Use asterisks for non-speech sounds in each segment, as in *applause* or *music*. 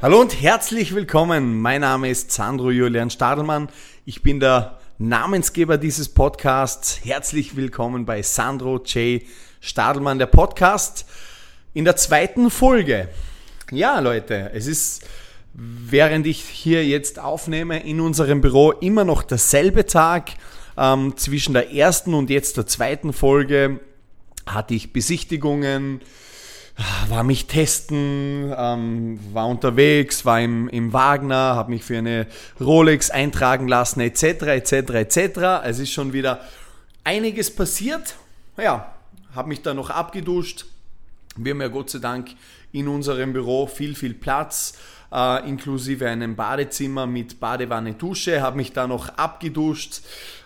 Hallo und herzlich willkommen. Mein Name ist Sandro Julian Stadelmann. Ich bin der Namensgeber dieses Podcasts. Herzlich willkommen bei Sandro J. Stadelmann, der Podcast. In der zweiten Folge. Ja, Leute, es ist, während ich hier jetzt aufnehme, in unserem Büro immer noch derselbe Tag. Ähm, zwischen der ersten und jetzt der zweiten Folge hatte ich Besichtigungen, war mich testen, ähm, war unterwegs, war im, im Wagner, habe mich für eine Rolex eintragen lassen, etc., etc., etc. Es ist schon wieder einiges passiert. Ja, habe mich da noch abgeduscht. Wir haben ja Gott sei Dank in unserem Büro viel, viel Platz äh, inklusive einem Badezimmer mit Badewanne, Dusche, habe mich da noch abgeduscht.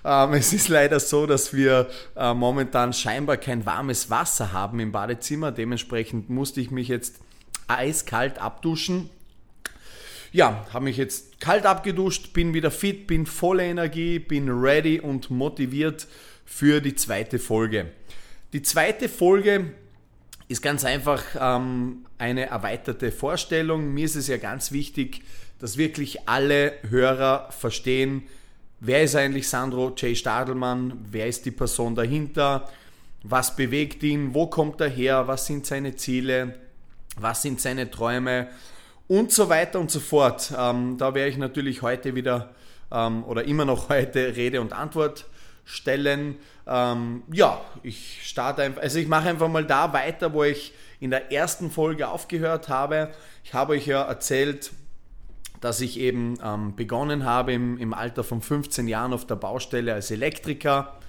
Ähm, *laughs* es ist leider so, dass wir äh, momentan scheinbar kein warmes Wasser haben im Badezimmer. Dementsprechend musste ich mich jetzt eiskalt abduschen. Ja, habe mich jetzt kalt abgeduscht, bin wieder fit, bin voller Energie, bin ready und motiviert für die zweite Folge. Die zweite Folge ist ganz einfach ähm, eine erweiterte Vorstellung. Mir ist es ja ganz wichtig, dass wirklich alle Hörer verstehen, wer ist eigentlich Sandro J. Stadelmann, wer ist die Person dahinter, was bewegt ihn, wo kommt er her, was sind seine Ziele, was sind seine Träume und so weiter und so fort. Ähm, da werde ich natürlich heute wieder ähm, oder immer noch heute Rede und Antwort stellen. Ähm, ja, ich starte einfach, also ich mache einfach mal da weiter, wo ich in der ersten Folge aufgehört habe. Ich habe euch ja erzählt, dass ich eben ähm, begonnen habe im, im Alter von 15 Jahren auf der Baustelle als Elektriker.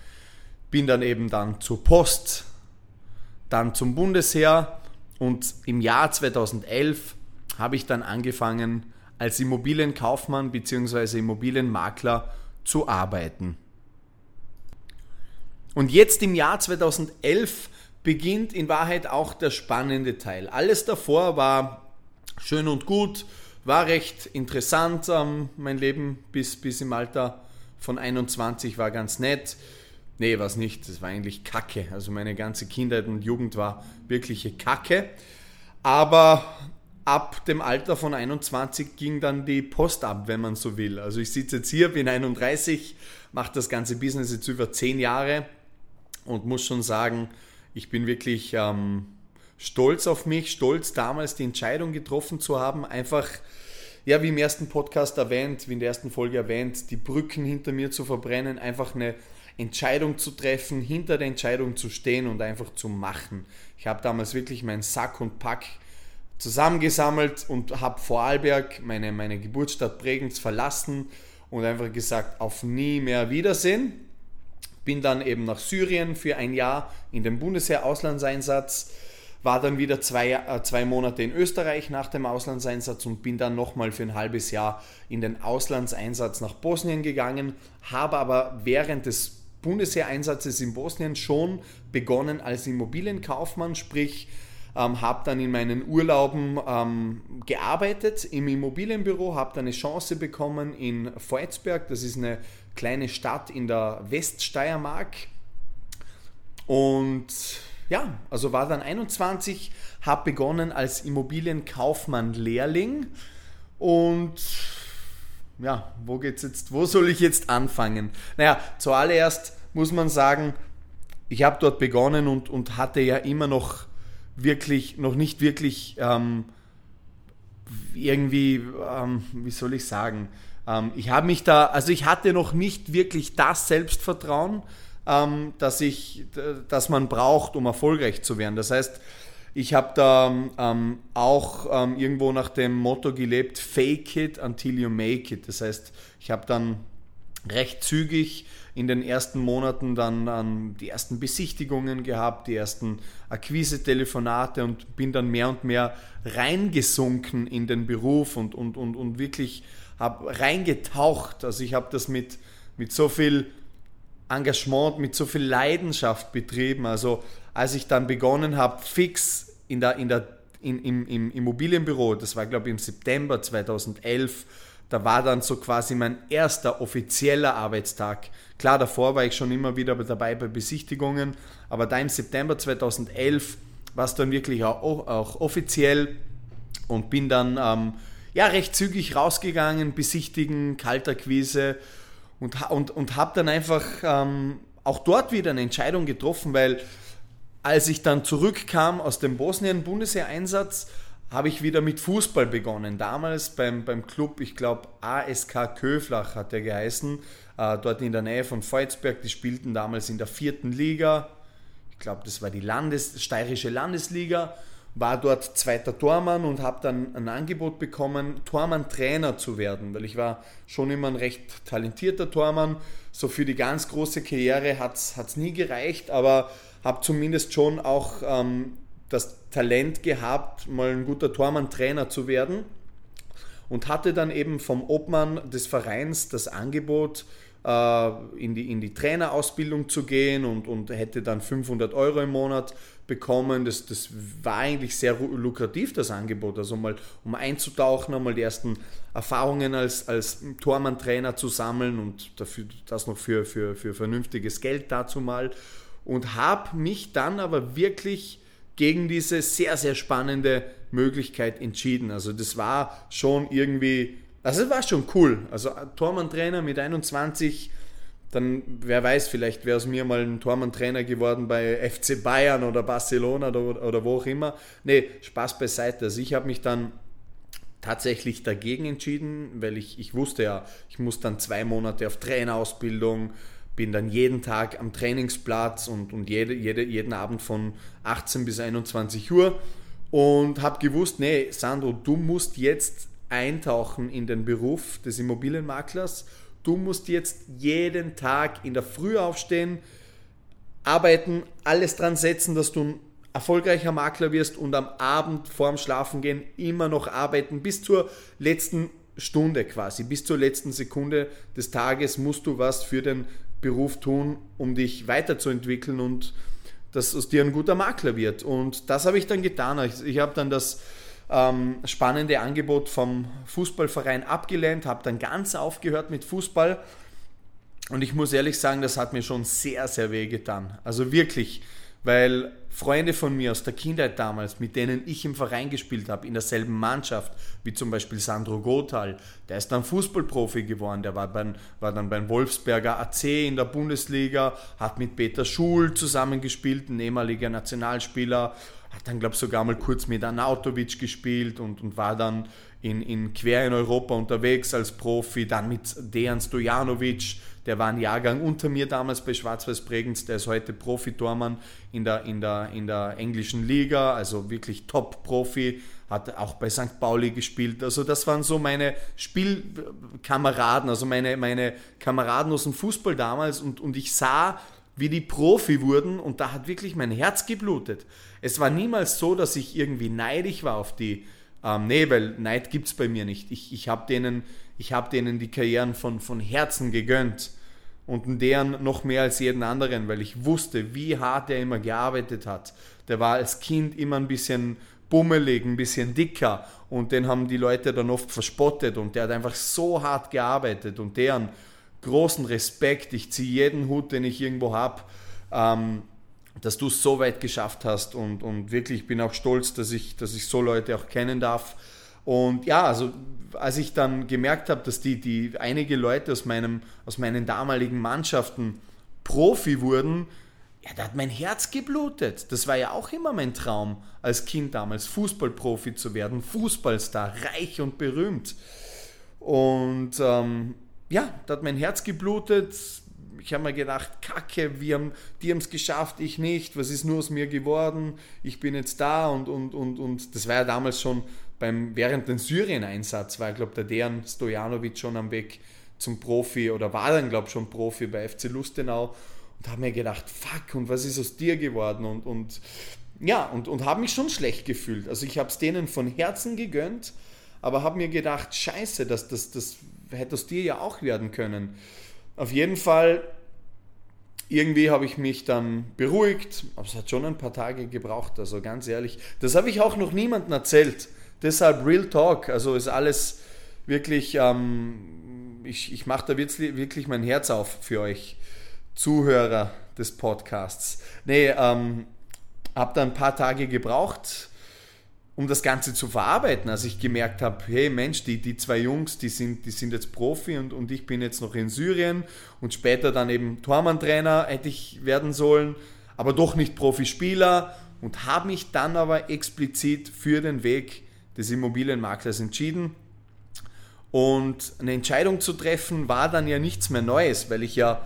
Bin dann eben dann zur Post, dann zum Bundesheer und im Jahr 2011 habe ich dann angefangen als Immobilienkaufmann bzw. Immobilienmakler zu arbeiten. Und jetzt im Jahr 2011 beginnt in Wahrheit auch der spannende Teil. Alles davor war schön und gut, war recht interessant. Ähm, mein Leben bis, bis im Alter von 21 war ganz nett. Nee, war es nicht. Das war eigentlich Kacke. Also meine ganze Kindheit und Jugend war wirkliche Kacke. Aber ab dem Alter von 21 ging dann die Post ab, wenn man so will. Also ich sitze jetzt hier, bin 31, mache das ganze Business jetzt über 10 Jahre und muss schon sagen, ich bin wirklich ähm, stolz auf mich, stolz damals die Entscheidung getroffen zu haben, einfach, ja, wie im ersten Podcast erwähnt, wie in der ersten Folge erwähnt, die Brücken hinter mir zu verbrennen, einfach eine Entscheidung zu treffen, hinter der Entscheidung zu stehen und einfach zu machen. Ich habe damals wirklich meinen Sack und Pack zusammengesammelt und habe Vorarlberg, meine, meine Geburtsstadt Bregenz, verlassen und einfach gesagt, auf nie mehr Wiedersehen. Bin dann eben nach Syrien für ein Jahr in den Bundesheer-Auslandseinsatz, war dann wieder zwei, äh, zwei Monate in Österreich nach dem Auslandseinsatz und bin dann nochmal für ein halbes Jahr in den Auslandseinsatz nach Bosnien gegangen, habe aber während des Bundesheereinsatzes in Bosnien schon begonnen als Immobilienkaufmann, sprich ähm, habe dann in meinen Urlauben ähm, gearbeitet im Immobilienbüro, habe dann eine Chance bekommen in Volzberg, das ist eine kleine Stadt in der Weststeiermark. Und ja, also war dann 21, habe begonnen als Immobilienkaufmann-Lehrling und ja, wo geht's jetzt, wo soll ich jetzt anfangen? Naja, zuallererst muss man sagen, ich habe dort begonnen und, und hatte ja immer noch wirklich, noch nicht wirklich ähm, irgendwie, ähm, wie soll ich sagen, ähm, ich habe mich da, also ich hatte noch nicht wirklich das Selbstvertrauen, ähm, dass ich, dass man braucht, um erfolgreich zu werden. Das heißt, Ich habe da ähm, auch ähm, irgendwo nach dem Motto gelebt, fake it until you make it. Das heißt, ich habe dann recht zügig in den ersten Monaten dann ähm, die ersten Besichtigungen gehabt, die ersten Akquise-Telefonate und bin dann mehr und mehr reingesunken in den Beruf und, und, und, und wirklich habe reingetaucht. Also ich habe das mit, mit so viel Engagement, mit so viel Leidenschaft betrieben. Also als ich dann begonnen habe, fix in der, in der, in, im, im Immobilienbüro, das war glaube ich im September 2011, da war dann so quasi mein erster offizieller Arbeitstag. Klar, davor war ich schon immer wieder dabei bei Besichtigungen, aber da im September 2011 war es dann wirklich auch, auch offiziell und bin dann ähm, ja, recht zügig rausgegangen, besichtigen, Kalterquise und, und, und habe dann einfach ähm, auch dort wieder eine Entscheidung getroffen, weil als ich dann zurückkam aus dem Bosnien-Bundesheer-Einsatz, habe ich wieder mit Fußball begonnen. Damals beim, beim Club, ich glaube ASK Köflach hat der geheißen, äh, dort in der Nähe von Volzberg. Die spielten damals in der vierten Liga. Ich glaube, das war die Landes, steirische Landesliga. War dort zweiter Tormann und habe dann ein Angebot bekommen, Tormann-Trainer zu werden, weil ich war schon immer ein recht talentierter Tormann. So für die ganz große Karriere hat es nie gereicht, aber habe zumindest schon auch ähm, das Talent gehabt, mal ein guter Tormann-Trainer zu werden und hatte dann eben vom Obmann des Vereins das Angebot, äh, in, die, in die Trainerausbildung zu gehen und, und hätte dann 500 Euro im Monat bekommen. Das, das war eigentlich sehr lukrativ, das Angebot. Also mal, um einzutauchen, einmal die ersten Erfahrungen als, als Tormann-Trainer zu sammeln und dafür, das noch für, für, für vernünftiges Geld dazu mal und habe mich dann aber wirklich gegen diese sehr, sehr spannende Möglichkeit entschieden. Also das war schon irgendwie, also es war schon cool. Also Tormann-Trainer mit 21, dann wer weiß, vielleicht wäre es mir mal ein Tormann-Trainer geworden bei FC Bayern oder Barcelona oder, oder wo auch immer. Nee, Spaß beiseite. Also ich habe mich dann tatsächlich dagegen entschieden, weil ich, ich wusste ja, ich muss dann zwei Monate auf Trainerausbildung, bin dann jeden Tag am Trainingsplatz und, und jede, jede, jeden Abend von 18 bis 21 Uhr und habe gewusst, nee, Sandro, du musst jetzt eintauchen in den Beruf des Immobilienmaklers. Du musst jetzt jeden Tag in der Früh aufstehen, arbeiten, alles dran setzen, dass du ein erfolgreicher Makler wirst und am Abend vorm Schlafengehen immer noch arbeiten bis zur letzten Stunde quasi, bis zur letzten Sekunde des Tages musst du was für den Beruf tun, um dich weiterzuentwickeln und dass aus dir ein guter Makler wird. Und das habe ich dann getan. Ich, ich habe dann das ähm, spannende Angebot vom Fußballverein abgelehnt, habe dann ganz aufgehört mit Fußball. Und ich muss ehrlich sagen, das hat mir schon sehr, sehr weh getan. Also wirklich weil Freunde von mir aus der Kindheit damals, mit denen ich im Verein gespielt habe, in derselben Mannschaft, wie zum Beispiel Sandro Gothal, der ist dann Fußballprofi geworden, der war, beim, war dann beim Wolfsberger AC in der Bundesliga, hat mit Peter Schul zusammengespielt, ein ehemaliger Nationalspieler, hat dann, glaube ich, sogar mal kurz mit Anautovic gespielt und, und war dann in, in quer in Europa unterwegs als Profi, dann mit Dejan Stojanovic, der war ein Jahrgang unter mir damals bei Schwarz-Weiß Bregenz, der ist heute Profi-Tormann in der, in, der, in der englischen Liga, also wirklich Top-Profi, hat auch bei St. Pauli gespielt. Also das waren so meine Spielkameraden, also meine, meine Kameraden aus dem Fußball damals und, und ich sah, wie die Profi wurden und da hat wirklich mein Herz geblutet. Es war niemals so, dass ich irgendwie neidisch war auf die. Ähm, nee, weil Neid gibt es bei mir nicht. Ich, ich habe denen habe denen die Karrieren von, von Herzen gegönnt und deren noch mehr als jeden anderen, weil ich wusste, wie hart er immer gearbeitet hat. Der war als Kind immer ein bisschen bummelig, ein bisschen dicker und den haben die Leute dann oft verspottet und der hat einfach so hart gearbeitet und deren großen Respekt. Ich ziehe jeden Hut, den ich irgendwo habe, ähm, dass du es so weit geschafft hast und, und wirklich bin auch stolz, dass ich, dass ich so Leute auch kennen darf. Und ja, also als ich dann gemerkt habe, dass die, die einige Leute aus, meinem, aus meinen damaligen Mannschaften Profi wurden, ja, da hat mein Herz geblutet. Das war ja auch immer mein Traum als Kind damals, Fußballprofi zu werden, Fußballstar, reich und berühmt. Und ähm, ja, da hat mein Herz geblutet. Ich habe mir gedacht, Kacke, wir haben, die haben es geschafft, ich nicht, was ist nur aus mir geworden, ich bin jetzt da und, und, und, und das war ja damals schon beim, während dem Syrien-Einsatz, war, glaube der Dejan Stojanovic schon am Weg zum Profi oder war dann, glaube ich, schon Profi bei FC Lustenau und habe mir gedacht, fuck, und was ist aus dir geworden und, und ja, und, und habe mich schon schlecht gefühlt. Also ich habe es denen von Herzen gegönnt, aber habe mir gedacht, scheiße, das, das, das hätte aus dir ja auch werden können. Auf jeden Fall, irgendwie habe ich mich dann beruhigt, aber es hat schon ein paar Tage gebraucht, also ganz ehrlich. Das habe ich auch noch niemandem erzählt. Deshalb Real Talk, also ist alles wirklich, ähm, ich, ich mache da wirklich, mein Herz auf für euch Zuhörer des Podcasts. Nee, ähm, habe da ein paar Tage gebraucht, um das Ganze zu verarbeiten, als ich gemerkt habe, hey Mensch, die, die zwei Jungs, die sind, die sind jetzt Profi und, und ich bin jetzt noch in Syrien und später dann eben Tormann-Trainer hätte ich werden sollen, aber doch nicht Profispieler und habe mich dann aber explizit für den Weg des Immobilienmaklers entschieden. Und eine Entscheidung zu treffen war dann ja nichts mehr Neues, weil ich ja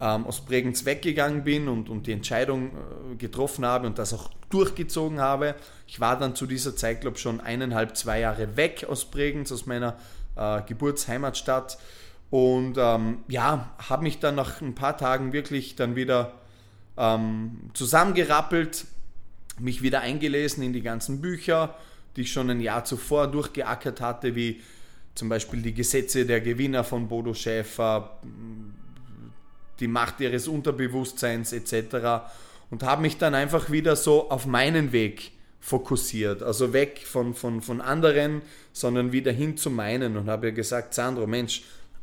ähm, aus Bregenz weggegangen bin und, und die Entscheidung äh, getroffen habe und das auch durchgezogen habe. Ich war dann zu dieser Zeit, glaube ich, schon eineinhalb, zwei Jahre weg aus Bregenz, aus meiner äh, Geburtsheimatstadt. Und ähm, ja, habe mich dann nach ein paar Tagen wirklich dann wieder ähm, zusammengerappelt, mich wieder eingelesen in die ganzen Bücher, die ich schon ein Jahr zuvor durchgeackert hatte, wie zum Beispiel die Gesetze der Gewinner von Bodo Schäfer, die Macht ihres Unterbewusstseins etc. Und habe mich dann einfach wieder so auf meinen Weg fokussiert. Also weg von, von, von anderen, sondern wieder hin zu meinen und habe gesagt, Sandro, Mensch,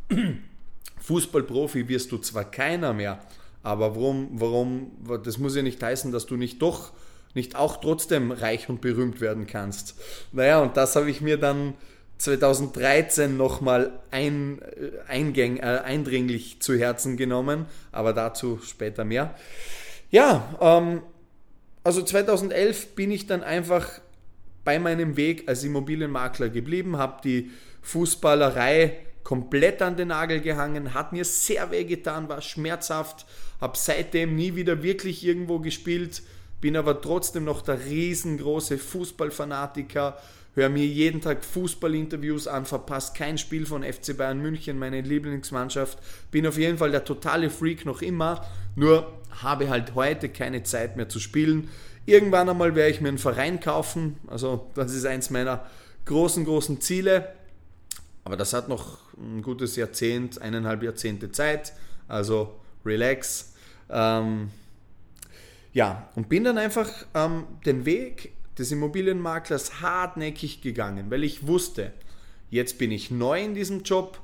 *clears throat* Fußballprofi wirst du zwar keiner mehr, aber warum, warum, das muss ja nicht heißen, dass du nicht doch, nicht auch trotzdem reich und berühmt werden kannst. Naja, und das habe ich mir dann 2013 nochmal ein, äh, eingäng, äh, eindringlich zu Herzen genommen, aber dazu später mehr. Ja, ähm, also 2011 bin ich dann einfach bei meinem Weg als Immobilienmakler geblieben, habe die Fußballerei komplett an den Nagel gehangen, hat mir sehr weh getan, war schmerzhaft, habe seitdem nie wieder wirklich irgendwo gespielt, bin aber trotzdem noch der riesengroße Fußballfanatiker, höre mir jeden Tag Fußballinterviews an, verpasse kein Spiel von FC Bayern München, meine Lieblingsmannschaft. Bin auf jeden Fall der totale Freak noch immer, nur habe halt heute keine Zeit mehr zu spielen. Irgendwann einmal werde ich mir einen Verein kaufen, also das ist eins meiner großen, großen Ziele. Aber das hat noch ein gutes Jahrzehnt, eineinhalb Jahrzehnte Zeit, also relax. Ähm, ja, und bin dann einfach ähm, den Weg des Immobilienmaklers hartnäckig gegangen, weil ich wusste, jetzt bin ich neu in diesem Job,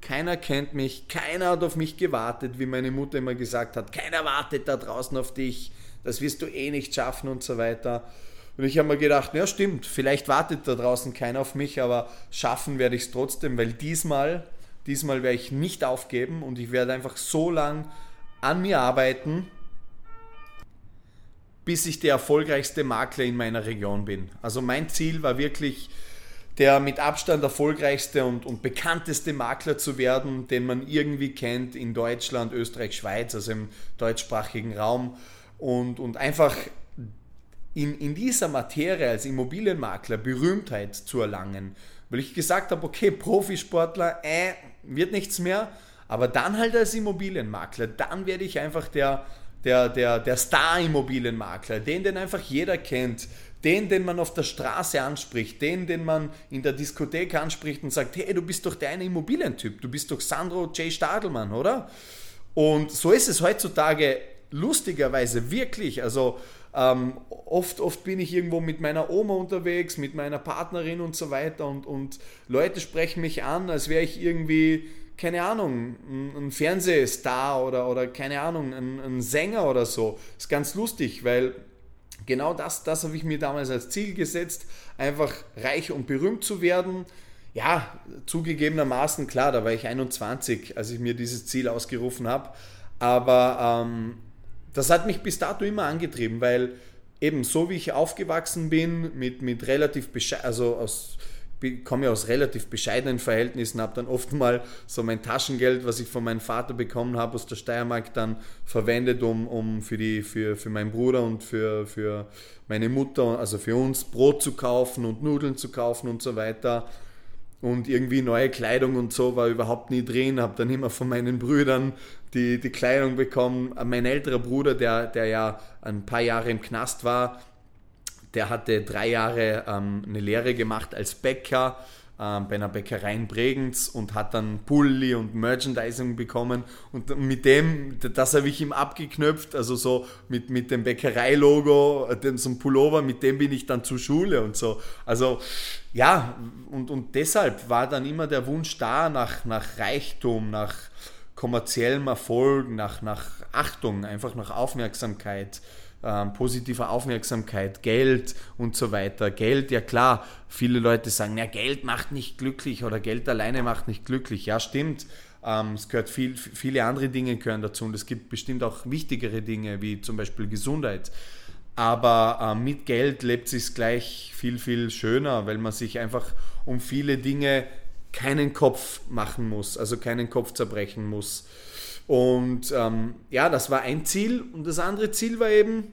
keiner kennt mich, keiner hat auf mich gewartet, wie meine Mutter immer gesagt hat, keiner wartet da draußen auf dich, das wirst du eh nicht schaffen und so weiter. Und ich habe mir gedacht, ja stimmt, vielleicht wartet da draußen keiner auf mich, aber schaffen werde ich es trotzdem, weil diesmal, diesmal werde ich nicht aufgeben und ich werde einfach so lang an mir arbeiten, bis ich der erfolgreichste Makler in meiner Region bin. Also mein Ziel war wirklich, der mit Abstand erfolgreichste und, und bekannteste Makler zu werden, den man irgendwie kennt in Deutschland, Österreich, Schweiz, also im deutschsprachigen Raum. Und, und einfach in, in dieser Materie als Immobilienmakler Berühmtheit zu erlangen. Weil ich gesagt habe, okay, Profisportler, äh, wird nichts mehr, aber dann halt als Immobilienmakler, dann werde ich einfach der der, der, der Star-Immobilienmakler, den, den einfach jeder kennt, den, den man auf der Straße anspricht, den, den man in der Diskothek anspricht und sagt, hey, du bist doch der eine Immobilientyp, du bist doch Sandro J. Stadelmann, oder? Und so ist es heutzutage lustigerweise wirklich. Also ähm, oft, oft bin ich irgendwo mit meiner Oma unterwegs, mit meiner Partnerin und so weiter und, und Leute sprechen mich an, als wäre ich irgendwie keine Ahnung, ein, Fernsehstar oder, oder keine Ahnung, ein, ein Sänger oder so. Ist ganz lustig, weil genau das, das habe ich mir damals als Ziel gesetzt, einfach reich und berühmt zu werden. Ja, zugegebenermaßen, klar, da war ich 21, als ich mir dieses Ziel ausgerufen habe. Aber ähm, das hat mich bis dato immer angetrieben, weil eben so wie ich aufgewachsen bin, mit, mit relativ, also aus komme ja aus relativ bescheidenen Verhältnissen, habe dann oft mal so mein Taschengeld, was ich von meinem Vater bekommen habe aus der Steiermark, dann verwendet, um, um für, die, für, für meinen Bruder und für, für meine Mutter, also für uns Brot zu kaufen und Nudeln zu kaufen und so weiter. Und irgendwie neue Kleidung und so war überhaupt nie drin. Habe dann immer von meinen Brüdern die, die Kleidung bekommen. Mein älterer Bruder, der, der ja ein paar Jahre im Knast war, der hatte drei Jahre ähm, eine Lehre gemacht als Bäcker ähm, bei einer Bäckerei in Bregenz und hat dann Pulli und Merchandising bekommen. Und mit dem, das habe ich ihm abgeknöpft, also so mit, mit dem Bäckereilogo, dem, so ein Pullover, mit dem bin ich dann zur Schule und so. Also ja, und, und deshalb war dann immer der Wunsch da nach, nach Reichtum, nach kommerziellem Erfolg, nach, nach Achtung, einfach nach Aufmerksamkeit ähm, positiver Aufmerksamkeit, Geld und so weiter. Geld, ja klar, viele Leute sagen, ja, Geld macht nicht glücklich oder Geld alleine macht nicht glücklich. Ja, stimmt. Ähm, es gehört viel, viele andere Dinge gehören dazu und es gibt bestimmt auch wichtigere Dinge, wie zum Beispiel Gesundheit. Aber äh, mit Geld lebt es gleich viel, viel schöner, weil man sich einfach um viele Dinge keinen Kopf machen muss, also keinen Kopf zerbrechen muss. Und ähm, ja, das war ein Ziel. Und das andere Ziel war eben,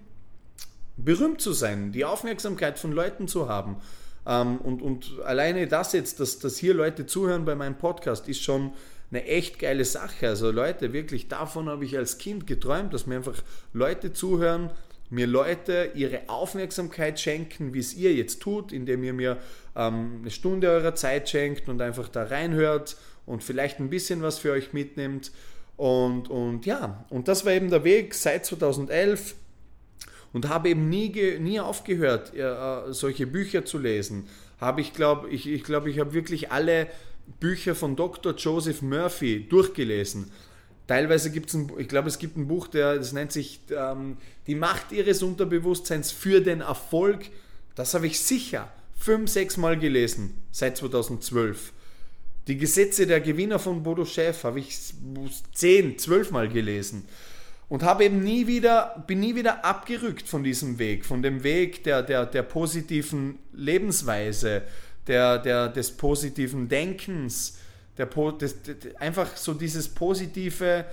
berühmt zu sein, die Aufmerksamkeit von Leuten zu haben. Ähm, und, und alleine das jetzt, dass, dass hier Leute zuhören bei meinem Podcast, ist schon eine echt geile Sache. Also Leute, wirklich davon habe ich als Kind geträumt, dass mir einfach Leute zuhören, mir Leute ihre Aufmerksamkeit schenken, wie es ihr jetzt tut, indem ihr mir ähm, eine Stunde eurer Zeit schenkt und einfach da reinhört und vielleicht ein bisschen was für euch mitnimmt. Und, und ja, und das war eben der Weg seit 2011 und habe eben nie, nie aufgehört, äh, solche Bücher zu lesen. Habe ich glaube, ich, ich, glaub, ich habe wirklich alle Bücher von Dr. Joseph Murphy durchgelesen. Teilweise gibt es, ich glaube, es gibt ein Buch, der, das nennt sich ähm, Die Macht ihres Unterbewusstseins für den Erfolg. Das habe ich sicher fünf, sechs Mal gelesen seit 2012. Die Gesetze der Gewinner von Bodo Chef habe ich zehn, zwölf Mal gelesen und habe eben nie wieder, bin nie wieder abgerückt von diesem Weg, von dem Weg der, der, der positiven Lebensweise, der, der, des positiven Denkens, der, des, einfach so dieses positive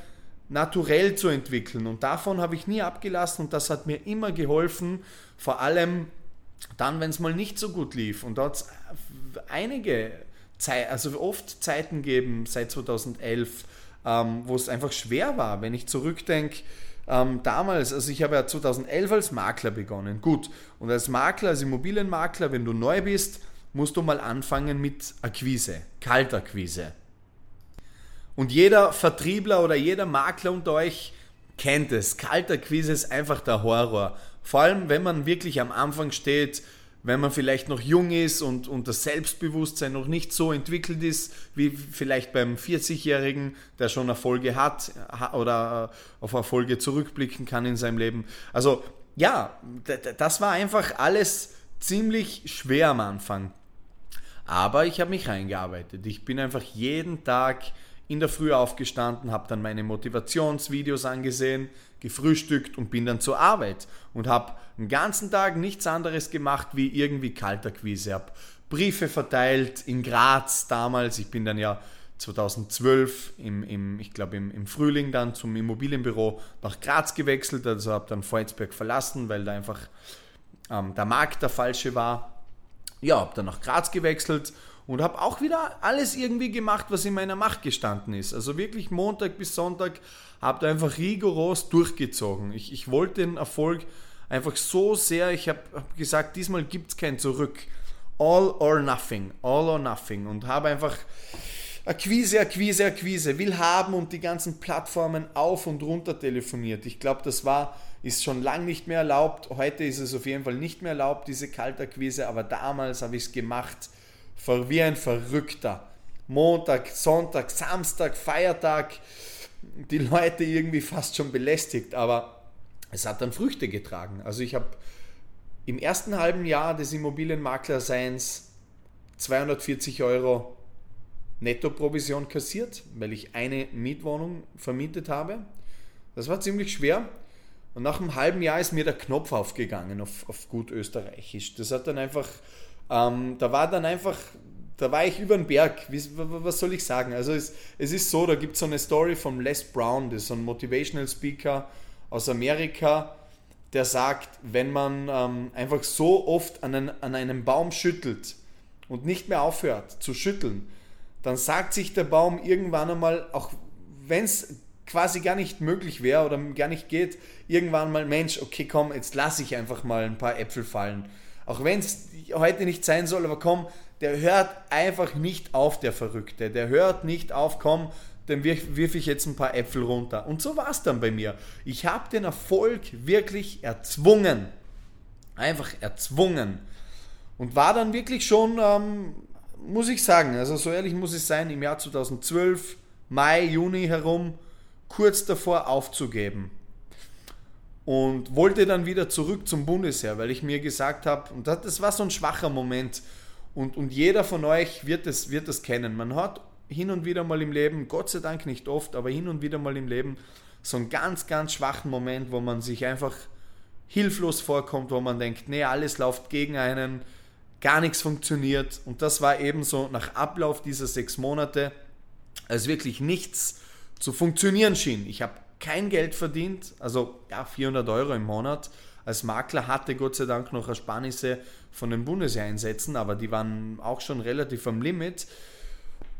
naturell zu entwickeln. Und davon habe ich nie abgelassen und das hat mir immer geholfen, vor allem dann, wenn es mal nicht so gut lief. Und da hat es einige Zeit, also oft Zeiten geben seit 2011, ähm, wo es einfach schwer war. Wenn ich zurückdenke, ähm, damals, also ich habe ja 2011 als Makler begonnen. Gut, und als Makler, als Immobilienmakler, wenn du neu bist, musst du mal anfangen mit Akquise, Kaltakquise. Und jeder Vertriebler oder jeder Makler unter euch kennt es. Kaltakquise ist einfach der Horror. Vor allem, wenn man wirklich am Anfang steht, wenn man vielleicht noch jung ist und, und das Selbstbewusstsein noch nicht so entwickelt ist, wie vielleicht beim 40-Jährigen, der schon Erfolge hat oder auf Erfolge zurückblicken kann in seinem Leben. Also ja, das war einfach alles ziemlich schwer am Anfang. Aber ich habe mich reingearbeitet. Ich bin einfach jeden Tag in der Früh aufgestanden, habe dann meine Motivationsvideos angesehen, gefrühstückt und bin dann zur Arbeit und habe den ganzen Tag nichts anderes gemacht wie irgendwie Kalterquise. Habe Briefe verteilt in Graz damals. Ich bin dann ja 2012 im, im ich glaube im, im, Frühling dann zum Immobilienbüro nach Graz gewechselt. Also habe dann Volzberg verlassen, weil da einfach ähm, der Markt der falsche war. Ja, habe dann nach Graz gewechselt und habe auch wieder alles irgendwie gemacht, was in meiner Macht gestanden ist. Also wirklich Montag bis Sonntag habe da einfach rigoros durchgezogen. Ich, ich wollte den Erfolg einfach so sehr, ich habe hab gesagt, diesmal gibt es kein Zurück. All or nothing, all or nothing. Und habe einfach Akquise, Akquise, Akquise, will haben und die ganzen Plattformen auf und runter telefoniert. Ich glaube, das war, ist schon lange nicht mehr erlaubt. Heute ist es auf jeden Fall nicht mehr erlaubt, diese Kaltakquise, aber damals habe ich es gemacht wie ein Verrückter. Montag, Sonntag, Samstag, Feiertag, die Leute irgendwie fast schon belästigt, aber es hat dann Früchte getragen. Also ich habe im ersten halben Jahr des Immobilienmaklerseins 240 Euro Nettoprovision kassiert, weil ich eine Mietwohnung vermietet habe. Das war ziemlich schwer. Und nach einem halben Jahr ist mir der Knopf aufgegangen auf, auf gut österreichisch. Das hat dann einfach ähm, da war dann einfach da war ich über den Berg. Wie, was soll ich sagen? Also es, es ist so, da gibt es so eine Story von Les Brown, das ist so ein Motivational Speaker aus Amerika, der sagt, wenn man ähm, einfach so oft an, einen, an einem Baum schüttelt und nicht mehr aufhört zu schütteln, dann sagt sich der Baum irgendwann einmal, auch wenn es quasi gar nicht möglich wäre oder gar nicht geht, irgendwann mal, Mensch, okay, komm, jetzt lasse ich einfach mal ein paar Äpfel fallen. Auch wenn es heute nicht sein soll, aber komm, der hört einfach nicht auf, der Verrückte. Der hört nicht auf, komm, dann wirf, wirf ich jetzt ein paar Äpfel runter. Und so war es dann bei mir. Ich habe den Erfolg wirklich erzwungen. Einfach erzwungen. Und war dann wirklich schon, ähm, muss ich sagen, also so ehrlich muss ich sein, im Jahr 2012, Mai, Juni herum, kurz davor aufzugeben. Und wollte dann wieder zurück zum Bundesheer, weil ich mir gesagt habe, und das war so ein schwacher Moment, und, und jeder von euch wird es, wird kennen. Man hat hin und wieder mal im Leben, Gott sei Dank nicht oft, aber hin und wieder mal im Leben so einen ganz, ganz schwachen Moment, wo man sich einfach hilflos vorkommt, wo man denkt, nee, alles läuft gegen einen, gar nichts funktioniert. Und das war eben so nach Ablauf dieser sechs Monate, als wirklich nichts zu funktionieren schien. Ich habe kein Geld verdient, also ja, 400 Euro im Monat. Als Makler hatte Gott sei Dank noch Ersparnisse von den Bundeseinsätzen, aber die waren auch schon relativ am Limit.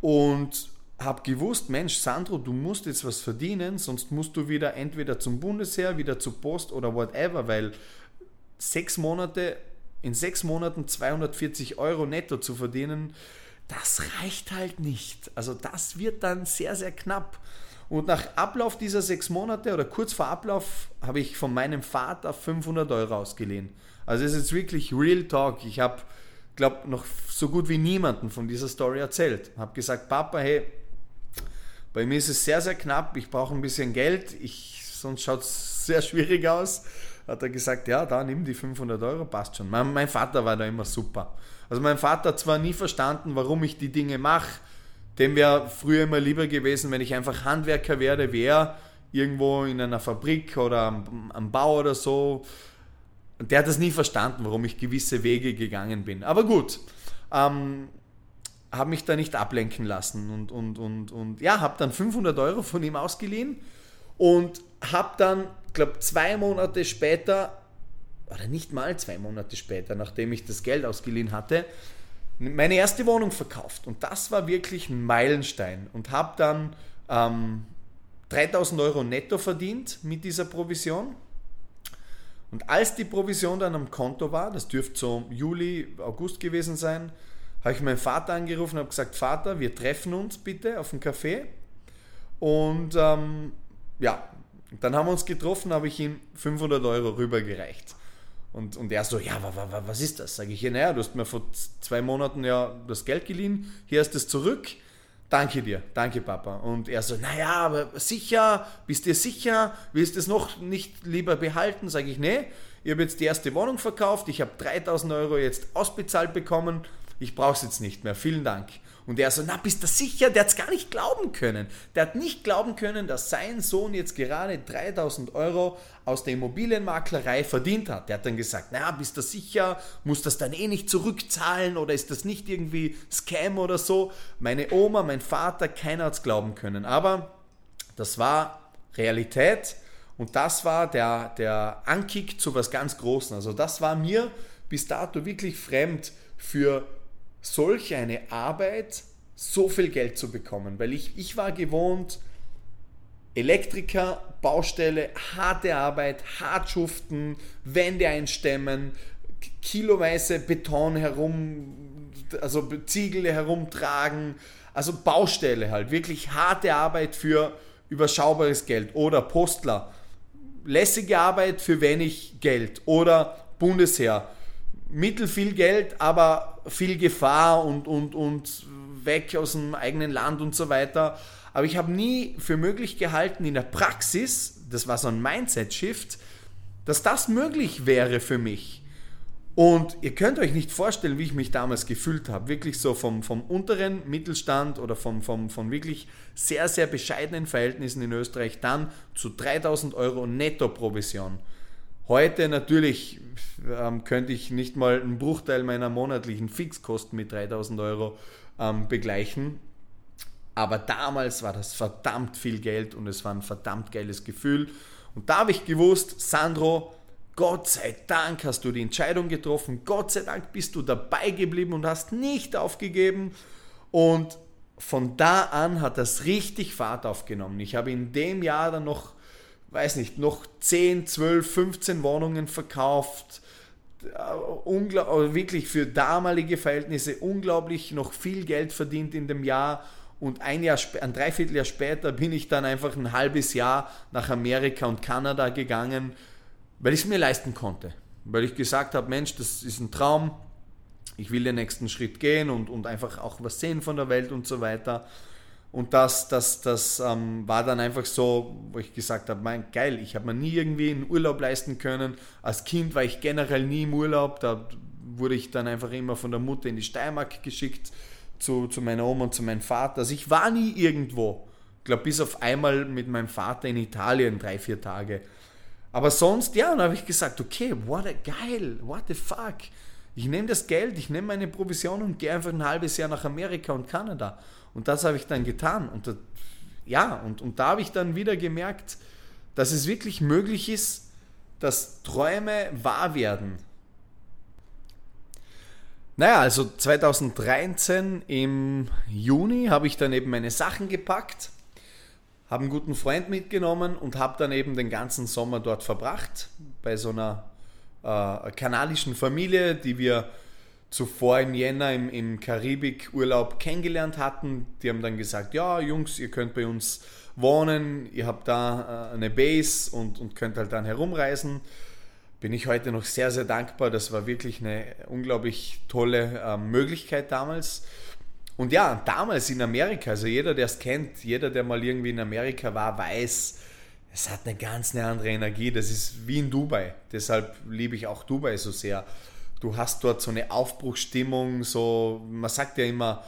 Und habe gewusst, Mensch, Sandro, du musst jetzt was verdienen, sonst musst du wieder entweder zum Bundesheer, wieder zur Post oder whatever, weil sechs Monate, in sechs Monaten 240 Euro netto zu verdienen, das reicht halt nicht. Also das wird dann sehr, sehr knapp. Und nach Ablauf dieser sechs Monate oder kurz vor Ablauf habe ich von meinem Vater 500 Euro ausgeliehen. Also es ist wirklich Real Talk. Ich habe, glaube noch so gut wie niemanden von dieser Story erzählt. Habe gesagt, Papa, hey, bei mir ist es sehr, sehr knapp. Ich brauche ein bisschen Geld. Ich, sonst schaut es sehr schwierig aus. Hat er gesagt, ja, da nimm die 500 Euro, passt schon. Mein, mein Vater war da immer super. Also mein Vater hat zwar nie verstanden, warum ich die Dinge mache. Dem wäre früher immer lieber gewesen, wenn ich einfach Handwerker werde, wäre irgendwo in einer Fabrik oder am, am Bau oder so und der hat das nie verstanden, warum ich gewisse Wege gegangen bin. Aber gut, ähm, habe mich da nicht ablenken lassen und, und, und, und ja, habe dann 500 Euro von ihm ausgeliehen und habe dann, glaube zwei Monate später, oder nicht mal zwei Monate später, nachdem ich das Geld ausgeliehen hatte, meine erste Wohnung verkauft. Und das war wirklich ein Meilenstein und habe dann ähm, 3000 Euro netto verdient mit dieser Provision und als die Provision dann am Konto war, das dürfte so Juli, August gewesen sein, habe ich meinen Vater angerufen und habe gesagt, Vater, wir treffen uns bitte auf dem Café. Und ähm, ja, dann haben wir uns getroffen, habe ich ihm 500 Euro rübergereicht. Und, und er so, ja, was ist das? Sage ich, ja, naja, du hast mir vor zwei Monaten ja das Geld geliehen, hier ist es zurück danke dir, danke Papa. Und er so, naja, aber sicher, bist du sicher, willst du es noch nicht lieber behalten? Sage ich, nee, ich habe jetzt die erste Wohnung verkauft, ich habe 3000 Euro jetzt ausbezahlt bekommen, ich brauche es jetzt nicht mehr, vielen Dank. Und er so, na, bist du sicher? Der hat es gar nicht glauben können. Der hat nicht glauben können, dass sein Sohn jetzt gerade 3000 Euro aus der Immobilienmaklerei verdient hat. Der hat dann gesagt, na, bist du sicher? Muss das dann eh nicht zurückzahlen oder ist das nicht irgendwie Scam oder so? Meine Oma, mein Vater, keiner hat es glauben können. Aber das war Realität und das war der, der Ankick zu was ganz Großem. Also das war mir bis dato wirklich fremd für solch eine Arbeit so viel Geld zu bekommen, weil ich, ich war gewohnt, Elektriker, Baustelle, harte Arbeit, hart schuften, Wände einstemmen, kiloweise Beton herum, also Ziegel herumtragen, also Baustelle halt, wirklich harte Arbeit für überschaubares Geld. Oder Postler, lässige Arbeit für wenig Geld. Oder Bundesheer, mittel viel Geld, aber viel Gefahr und, und, und weg aus dem eigenen Land und so weiter. Aber ich habe nie für möglich gehalten in der Praxis, das war so ein Mindset-Shift, dass das möglich wäre für mich. Und ihr könnt euch nicht vorstellen, wie ich mich damals gefühlt habe. Wirklich so vom, vom unteren Mittelstand oder vom, vom, von wirklich sehr, sehr bescheidenen Verhältnissen in Österreich dann zu 3000 Euro Netto-Provision. Heute natürlich ähm, könnte ich nicht mal einen Bruchteil meiner monatlichen Fixkosten mit 3000 Euro ähm, begleichen. Aber damals war das verdammt viel Geld und es war ein verdammt geiles Gefühl. Und da habe ich gewusst, Sandro, Gott sei Dank hast du die Entscheidung getroffen, Gott sei Dank bist du dabei geblieben und hast nicht aufgegeben. Und von da an hat das richtig Fahrt aufgenommen. Ich habe in dem Jahr dann noch, weiß nicht, noch 10, 12, 15 Wohnungen verkauft. Unglaublich, wirklich für damalige Verhältnisse unglaublich noch viel Geld verdient in dem Jahr. Und ein Jahr, ein Dreivierteljahr später bin ich dann einfach ein halbes Jahr nach Amerika und Kanada gegangen, weil ich es mir leisten konnte. Weil ich gesagt habe, Mensch, das ist ein Traum, ich will den nächsten Schritt gehen und, und einfach auch was sehen von der Welt und so weiter. Und das, das, das ähm, war dann einfach so, wo ich gesagt habe, mein geil, ich habe mir nie irgendwie einen Urlaub leisten können. Als Kind war ich generell nie im Urlaub, da wurde ich dann einfach immer von der Mutter in die Steiermark geschickt, zu, zu meiner Oma und zu meinem Vater. Also ich war nie irgendwo. Ich glaube, bis auf einmal mit meinem Vater in Italien drei, vier Tage. Aber sonst, ja, dann habe ich gesagt, okay, what a geil, what the fuck. Ich nehme das Geld, ich nehme meine Provision und gehe einfach ein halbes Jahr nach Amerika und Kanada. Und das habe ich dann getan. Und das, ja, und, und da habe ich dann wieder gemerkt, dass es wirklich möglich ist, dass Träume wahr werden. Naja, also 2013 im Juni habe ich dann eben meine Sachen gepackt, habe einen guten Freund mitgenommen und habe dann eben den ganzen Sommer dort verbracht bei so einer äh, kanadischen Familie, die wir zuvor im Jänner im, im Karibik-Urlaub kennengelernt hatten. Die haben dann gesagt, ja Jungs, ihr könnt bei uns wohnen, ihr habt da äh, eine Base und, und könnt halt dann herumreisen. Bin ich heute noch sehr, sehr dankbar. Das war wirklich eine unglaublich tolle äh, Möglichkeit damals. Und ja, damals in Amerika, also jeder, der es kennt, jeder, der mal irgendwie in Amerika war, weiß, es hat eine ganz eine andere Energie. Das ist wie in Dubai. Deshalb liebe ich auch Dubai so sehr. Du hast dort so eine Aufbruchsstimmung, so, man sagt ja immer,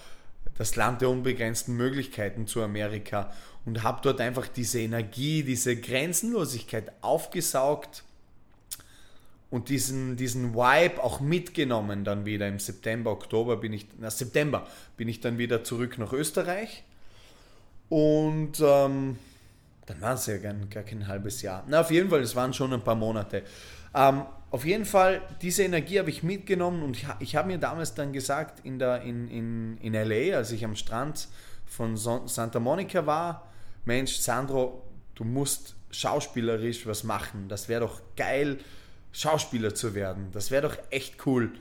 das Land der unbegrenzten Möglichkeiten zu Amerika und habe dort einfach diese Energie, diese Grenzenlosigkeit aufgesaugt und diesen, diesen Vibe auch mitgenommen dann wieder im September, Oktober bin ich, na September bin ich dann wieder zurück nach Österreich und ähm, dann war es ja gar, gar kein halbes Jahr. Na, auf jeden Fall, es waren schon ein paar Monate. Ähm, auf jeden Fall, diese Energie habe ich mitgenommen und ich, ich habe mir damals dann gesagt, in, der, in, in, in LA, als ich am Strand von Santa Monica war, Mensch, Sandro, du musst schauspielerisch was machen. Das wäre doch geil, Schauspieler zu werden. Das wäre doch echt cool.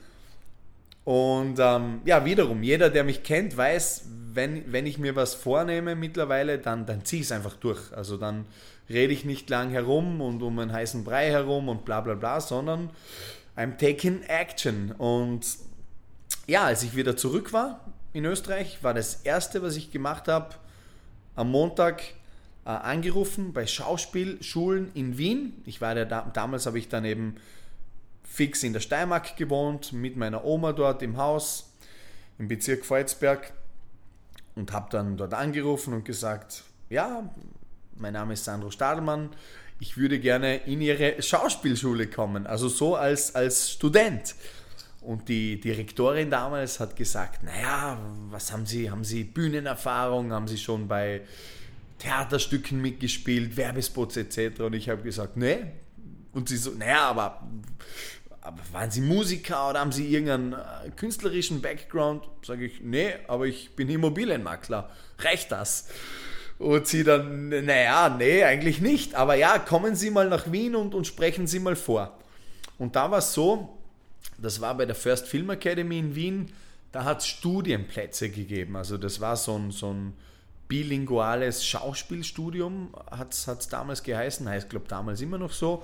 Und ähm, ja, wiederum, jeder, der mich kennt, weiß, wenn, wenn ich mir was vornehme mittlerweile, dann, dann ziehe ich es einfach durch. Also dann rede ich nicht lang herum und um einen heißen Brei herum und bla bla bla, sondern I'm taking action. Und ja, als ich wieder zurück war in Österreich, war das erste, was ich gemacht habe, am Montag äh, angerufen bei Schauspielschulen in Wien. Ich war da, damals habe ich dann eben fix in der Steiermark gewohnt, mit meiner Oma dort im Haus im Bezirk Volzberg und habe dann dort angerufen und gesagt, ja, mein Name ist Sandro Stadelmann, ich würde gerne in Ihre Schauspielschule kommen, also so als, als Student. Und die Direktorin damals hat gesagt, naja, was haben Sie, haben Sie Bühnenerfahrung, haben Sie schon bei Theaterstücken mitgespielt, Werbespots etc. Und ich habe gesagt, nee. Und sie so, naja, aber aber waren Sie Musiker oder haben Sie irgendeinen äh, künstlerischen Background? Sage ich, nee, aber ich bin Immobilienmakler. Reicht das? Und sie dann, naja, nee, eigentlich nicht. Aber ja, kommen Sie mal nach Wien und, und sprechen Sie mal vor. Und da war es so, das war bei der First Film Academy in Wien, da hat es Studienplätze gegeben. Also das war so ein, so ein bilinguales Schauspielstudium, hat es damals geheißen, heißt glaube damals immer noch so.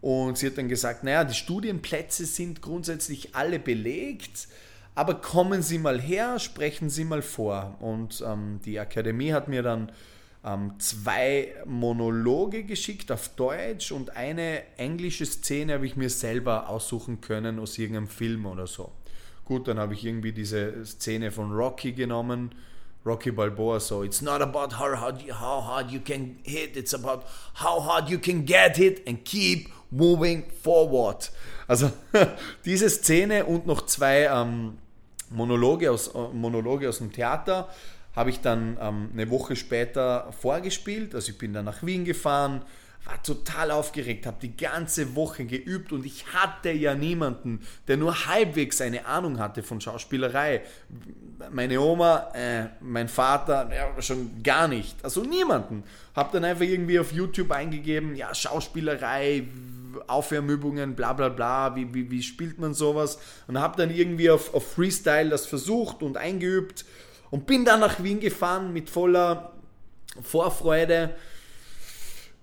Und sie hat dann gesagt, naja, die Studienplätze sind grundsätzlich alle belegt, aber kommen Sie mal her, sprechen Sie mal vor. Und ähm, die Akademie hat mir dann ähm, zwei Monologe geschickt auf Deutsch und eine englische Szene habe ich mir selber aussuchen können aus irgendeinem Film oder so. Gut, dann habe ich irgendwie diese Szene von Rocky genommen Rocky Balboa. So it's not about how hard you, how hard you can hit, it's about how hard you can get hit and keep moving forward. Also *laughs* diese Szene und noch zwei ähm, Monologe aus, äh, Monologe aus dem Theater habe ich dann ähm, eine Woche später vorgespielt. Also ich bin dann nach Wien gefahren, war total aufgeregt, habe die ganze Woche geübt und ich hatte ja niemanden, der nur halbwegs eine Ahnung hatte von Schauspielerei. Meine Oma, äh, mein Vater, ja, schon gar nicht. Also niemanden. Habe dann einfach irgendwie auf YouTube eingegeben, ja, Schauspielerei, Aufwärmübungen, bla bla bla, wie, wie, wie spielt man sowas? Und habe dann irgendwie auf, auf Freestyle das versucht und eingeübt und bin dann nach Wien gefahren mit voller Vorfreude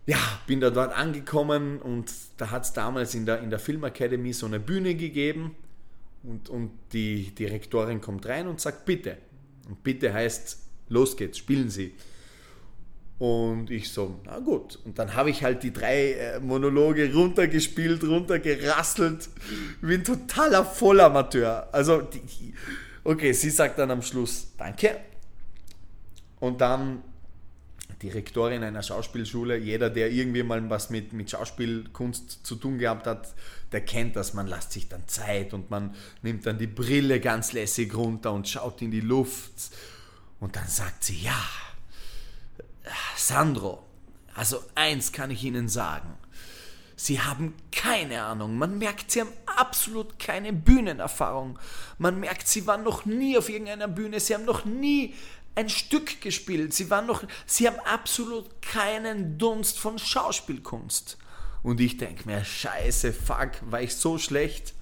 ja, bin da dort angekommen und da hat es damals in der, in der Film Academy so eine Bühne gegeben und, und die Direktorin kommt rein und sagt bitte. Und bitte heißt, los geht's, spielen Sie. Und ich so, na gut. Und dann habe ich halt die drei äh, Monologe runtergespielt, runtergerasselt. Wie ein totaler Vollamateur. Also, okay, sie sagt dann am Schluss, danke. Und dann Direktorin einer Schauspielschule, jeder, der irgendwie mal was mit, mit Schauspielkunst zu tun gehabt hat, der kennt das. Man lässt sich dann Zeit und man nimmt dann die Brille ganz lässig runter und schaut in die Luft. Und dann sagt sie, ja, Sandro, also eins kann ich Ihnen sagen. Sie haben keine Ahnung. Man merkt, sie haben absolut keine Bühnenerfahrung. Man merkt, sie waren noch nie auf irgendeiner Bühne. Sie haben noch nie ein Stück gespielt. Sie waren noch, sie haben absolut keinen Dunst von Schauspielkunst. Und ich denke mir, scheiße, fuck, war ich so schlecht.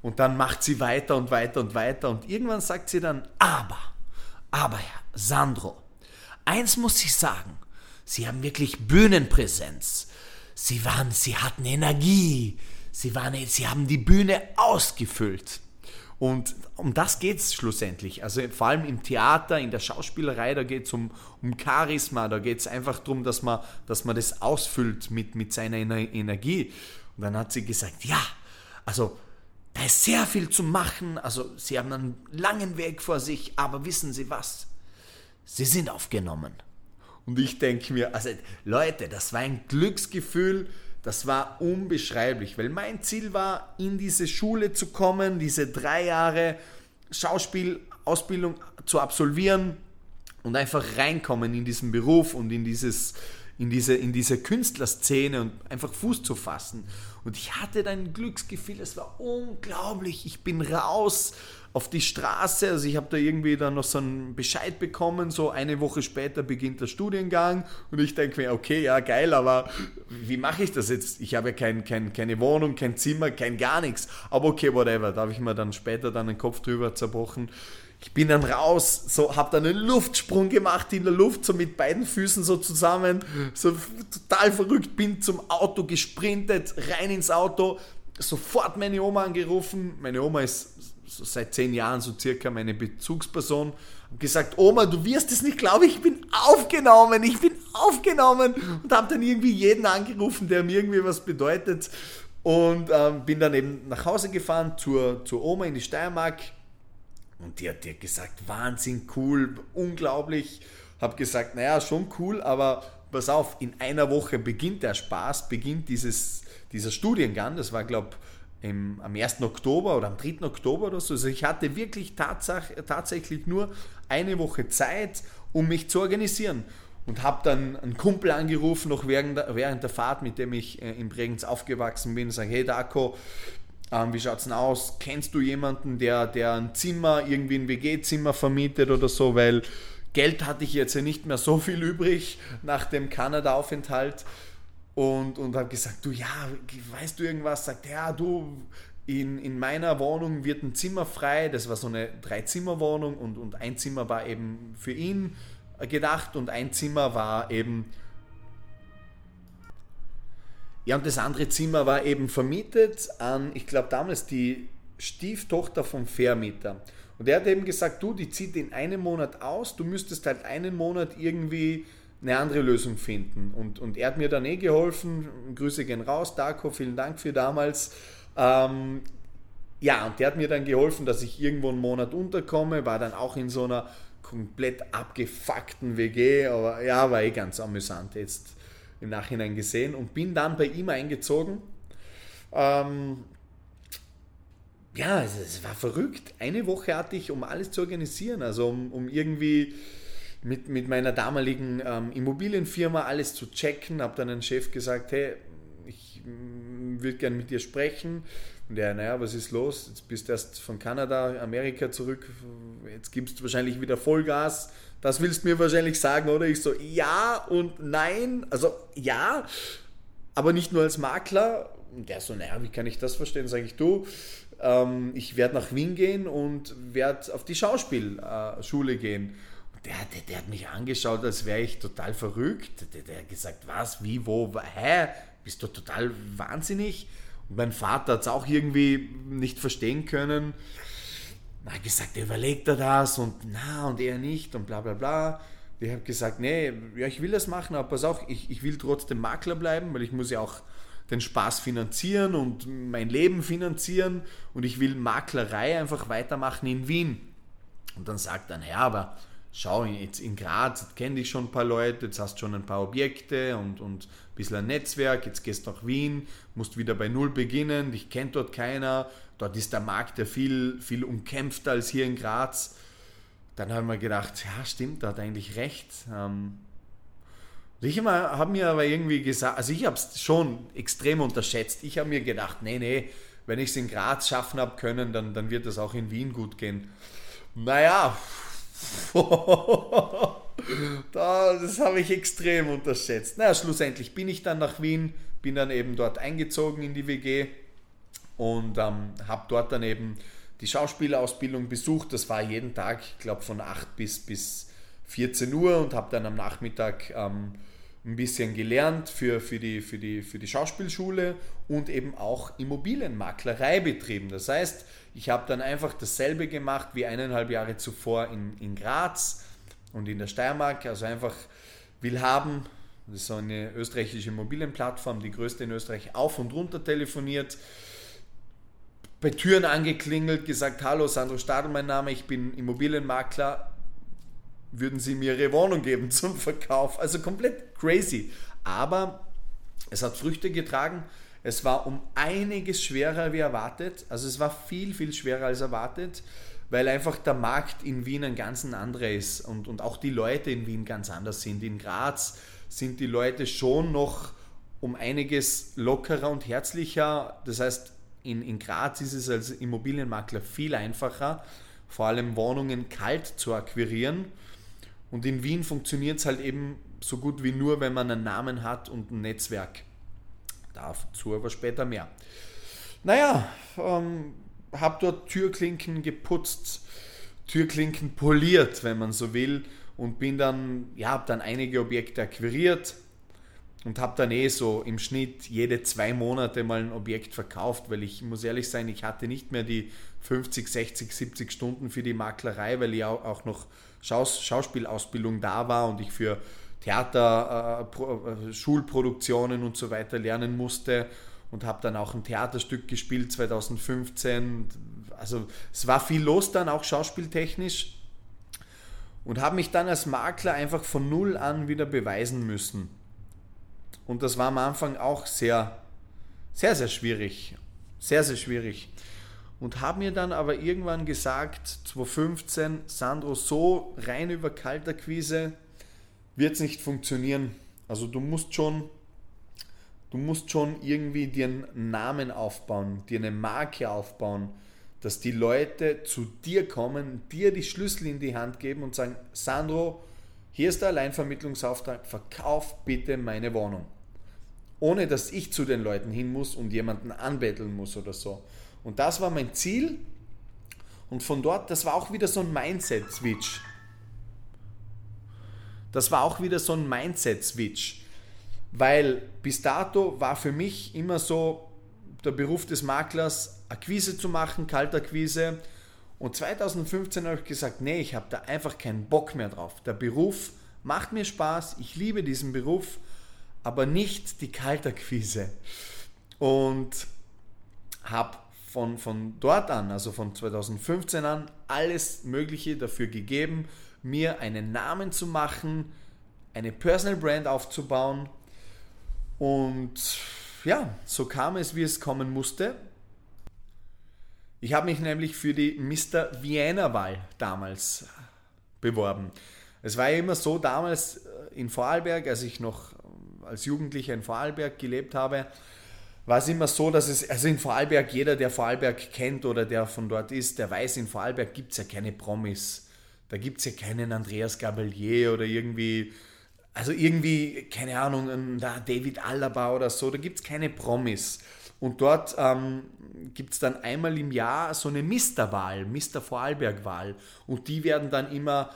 Und dann macht sie weiter und weiter und weiter. Und irgendwann sagt sie dann, aber, aber Herr Sandro, eins muss ich sagen, Sie haben wirklich Bühnenpräsenz. Sie waren, Sie hatten Energie. Sie waren, Sie haben die Bühne ausgefüllt. Und um das geht es schlussendlich. Also vor allem im Theater, in der Schauspielerei, da geht es um, um Charisma, da geht es einfach darum, dass man, dass man das ausfüllt mit, mit seiner Energie. Und dann hat sie gesagt, ja, also da ist sehr viel zu machen, also sie haben einen langen Weg vor sich, aber wissen Sie was? Sie sind aufgenommen. Und ich denke mir, also Leute, das war ein Glücksgefühl, das war unbeschreiblich, weil mein Ziel war, in diese Schule zu kommen, diese drei Jahre Schauspielausbildung zu absolvieren und einfach reinkommen in diesen Beruf und in, dieses, in, diese, in diese Künstlerszene und einfach Fuß zu fassen. Und ich hatte dann ein Glücksgefühl, es war unglaublich. Ich bin raus auf die Straße. Also ich habe da irgendwie dann noch so einen Bescheid bekommen, so eine Woche später beginnt der Studiengang und ich denke mir, okay, ja geil, aber wie mache ich das jetzt? Ich habe ja kein, kein, keine Wohnung, kein Zimmer, kein gar nichts. Aber okay, whatever. Da habe ich mir dann später dann den Kopf drüber zerbrochen. Ich bin dann raus, so habe dann einen Luftsprung gemacht in der Luft, so mit beiden Füßen so zusammen, so total verrückt, bin zum Auto gesprintet, rein ins Auto, sofort meine Oma angerufen. Meine Oma ist seit zehn Jahren so circa meine Bezugsperson, und gesagt, Oma, du wirst es nicht glauben, ich bin aufgenommen, ich bin aufgenommen. Und habe dann irgendwie jeden angerufen, der mir irgendwie was bedeutet. Und ähm, bin dann eben nach Hause gefahren zur, zur Oma in die Steiermark. Und die hat dir gesagt, Wahnsinn, cool, unglaublich. Habe gesagt, naja, schon cool, aber pass auf, in einer Woche beginnt der Spaß, beginnt dieses, dieser Studiengang, das war glaube ich im, am 1. Oktober oder am 3. Oktober oder so. Also ich hatte wirklich tatsächlich nur eine Woche Zeit, um mich zu organisieren. Und habe dann einen Kumpel angerufen, noch während der, während der Fahrt, mit dem ich äh, in Bregenz aufgewachsen bin, sage, hey Darko, ähm, wie schaut's denn aus? Kennst du jemanden, der, der ein Zimmer, irgendwie ein WG-Zimmer vermietet oder so? Weil Geld hatte ich jetzt ja nicht mehr so viel übrig nach dem Kanada-Aufenthalt und, und habe gesagt, du ja, weißt du irgendwas? Sagt, ja, du, in, in meiner Wohnung wird ein Zimmer frei. Das war so eine Dreizimmerwohnung und, und ein Zimmer war eben für ihn gedacht und ein Zimmer war eben. Ja, und das andere Zimmer war eben vermietet an, ich glaube damals die Stieftochter vom Vermieter. Und er hat eben gesagt, du, die zieht in einem Monat aus, du müsstest halt einen Monat irgendwie eine andere Lösung finden. Und, und er hat mir dann eh geholfen. Grüße gehen raus, Darko, vielen Dank für damals. Ähm, ja, und der hat mir dann geholfen, dass ich irgendwo einen Monat unterkomme, war dann auch in so einer komplett abgefuckten WG, aber ja, war eh ganz amüsant jetzt im Nachhinein gesehen und bin dann bei ihm eingezogen. Ähm, ja, es, es, war verrückt. Eine Woche hatte ich, um alles zu organisieren, also um, um irgendwie mit, mit meiner damaligen ähm, Immobilienfirma alles zu checken. Habe dann einen Chef gesagt, hey, ich mm, würde gerne mit dir sprechen. Und er, naja, was ist los? Jetzt bist du erst von Kanada, Amerika zurück. Jetzt gibst du wahrscheinlich wieder Vollgas. Das willst du mir wahrscheinlich sagen, oder? Ich so, ja und nein. Also ja, aber nicht nur als Makler. Und der so, naja, wie kann ich das verstehen? Sage ich, du, ähm, ich werde nach Wien gehen und werde auf die Schauspielschule gehen. Der, der, der, hat mich angeschaut, als wäre ich total verrückt. Der, der hat gesagt, was, wie, wo, hä? Bist du total wahnsinnig? Und mein Vater hat es auch irgendwie nicht verstehen können. Er hat gesagt, überlegt er das und na und er nicht und bla bla bla. Ich habe gesagt, nee, ja, ich will das machen, aber pass auf, ich, ich will trotzdem Makler bleiben, weil ich muss ja auch den Spaß finanzieren und mein Leben finanzieren und ich will Maklerei einfach weitermachen in Wien. Und dann sagt er, ja, aber schau, jetzt in Graz, kenne ich schon ein paar Leute, jetzt hast du schon ein paar Objekte und, und ein bisschen ein Netzwerk, jetzt gehst du nach Wien, musst wieder bei Null beginnen, dich kennt dort keiner, dort ist der Markt ja viel, viel umkämpfter als hier in Graz. Dann haben wir gedacht, ja stimmt, da hat eigentlich recht. Ähm, ich habe mir aber irgendwie gesagt, also ich habe es schon extrem unterschätzt. Ich habe mir gedacht, nee, nee, wenn ich es in Graz schaffen habe können, dann, dann wird es auch in Wien gut gehen. Naja, *laughs* das habe ich extrem unterschätzt. Naja, schlussendlich bin ich dann nach Wien, bin dann eben dort eingezogen in die WG und ähm, habe dort dann eben die Schauspielausbildung besucht. Das war jeden Tag, ich glaube, von 8 bis, bis 14 Uhr und habe dann am Nachmittag ähm, ein bisschen gelernt für, für, die, für, die, für die Schauspielschule und eben auch Immobilienmaklerei betrieben. Das heißt, ich habe dann einfach dasselbe gemacht wie eineinhalb Jahre zuvor in, in Graz und in der Steiermark. Also einfach will haben, das ist so eine österreichische Immobilienplattform, die größte in Österreich, auf und runter telefoniert, bei Türen angeklingelt, gesagt, hallo, Sandro Stadl mein Name, ich bin Immobilienmakler, würden sie mir ihre Wohnung geben *laughs* zum Verkauf. Also komplett crazy. Aber es hat Früchte getragen. Es war um einiges schwerer wie erwartet. Also es war viel, viel schwerer als erwartet, weil einfach der Markt in Wien ein ganz anderer ist und, und auch die Leute in Wien ganz anders sind. In Graz sind die Leute schon noch um einiges lockerer und herzlicher. Das heißt, in, in Graz ist es als Immobilienmakler viel einfacher, vor allem Wohnungen kalt zu akquirieren und in Wien funktioniert es halt eben so gut wie nur, wenn man einen Namen hat und ein Netzwerk. Dazu aber später mehr. Naja, ähm, habe dort Türklinken geputzt, Türklinken poliert, wenn man so will, und bin dann, ja, habe dann einige Objekte akquiriert und habe dann eh so im Schnitt jede zwei Monate mal ein Objekt verkauft, weil ich muss ehrlich sein, ich hatte nicht mehr die 50, 60, 70 Stunden für die Maklerei, weil ich auch noch Schaus Schauspielausbildung da war und ich für Theater, äh, äh Schulproduktionen und so weiter lernen musste und habe dann auch ein Theaterstück gespielt 2015. Also es war viel los dann auch schauspieltechnisch und habe mich dann als Makler einfach von null an wieder beweisen müssen. Und das war am Anfang auch sehr, sehr, sehr schwierig. Sehr, sehr schwierig und habe mir dann aber irgendwann gesagt, 2015, Sandro, so rein über Kalterquise wird es nicht funktionieren. Also du musst schon, du musst schon irgendwie dir einen Namen aufbauen, dir eine Marke aufbauen, dass die Leute zu dir kommen, dir die Schlüssel in die Hand geben und sagen, Sandro, hier ist der Alleinvermittlungsauftrag, verkauf bitte meine Wohnung. Ohne dass ich zu den Leuten hin muss und jemanden anbetteln muss oder so. Und das war mein Ziel. Und von dort, das war auch wieder so ein Mindset-Switch. Das war auch wieder so ein Mindset-Switch. Weil bis dato war für mich immer so der Beruf des Maklers, Akquise zu machen, Kaltakquise. Und 2015 habe ich gesagt, nee, ich habe da einfach keinen Bock mehr drauf. Der Beruf macht mir Spaß, ich liebe diesen Beruf, aber nicht die Kaltakquise. Und habe von, von dort an, also von 2015 an, alles Mögliche dafür gegeben, mir einen Namen zu machen, eine Personal Brand aufzubauen. Und ja, so kam es, wie es kommen musste. Ich habe mich nämlich für die Mr. Vienna-Wahl damals beworben. Es war ja immer so damals äh, in Vorarlberg, als ich noch äh, als Jugendlicher in Vorarlberg gelebt habe, war es immer so, dass es, also in Vorarlberg, jeder, der Vorarlberg kennt oder der von dort ist, der weiß, in Vorarlberg gibt es ja keine Promis. Da gibt es ja keinen Andreas Gabalier oder irgendwie, also irgendwie, keine Ahnung, da David Alaba oder so, da gibt es keine Promis. Und dort ähm, gibt es dann einmal im Jahr so eine Misterwahl, Mister Vorarlberg-Wahl. Und die werden dann immer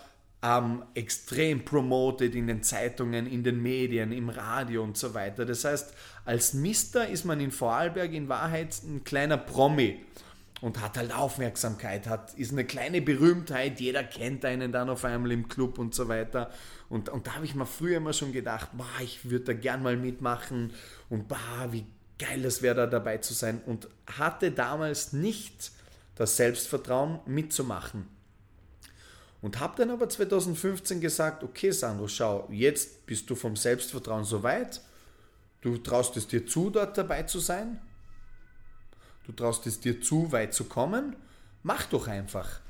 ähm, extrem promoted in den Zeitungen, in den Medien, im Radio und so weiter. Das heißt, als Mister ist man in Vorarlberg in Wahrheit ein kleiner Promi und hat halt Aufmerksamkeit, hat, ist eine kleine Berühmtheit, jeder kennt einen dann auf einmal im Club und so weiter. Und, und da habe ich mir früher immer schon gedacht, boah, ich würde da gern mal mitmachen und boah, wie geil das wäre da dabei zu sein und hatte damals nicht das Selbstvertrauen mitzumachen. Und habe dann aber 2015 gesagt, okay Sandro, schau, jetzt bist du vom Selbstvertrauen so weit, du traust es dir zu, dort dabei zu sein, du traust es dir zu, weit zu kommen, mach doch einfach.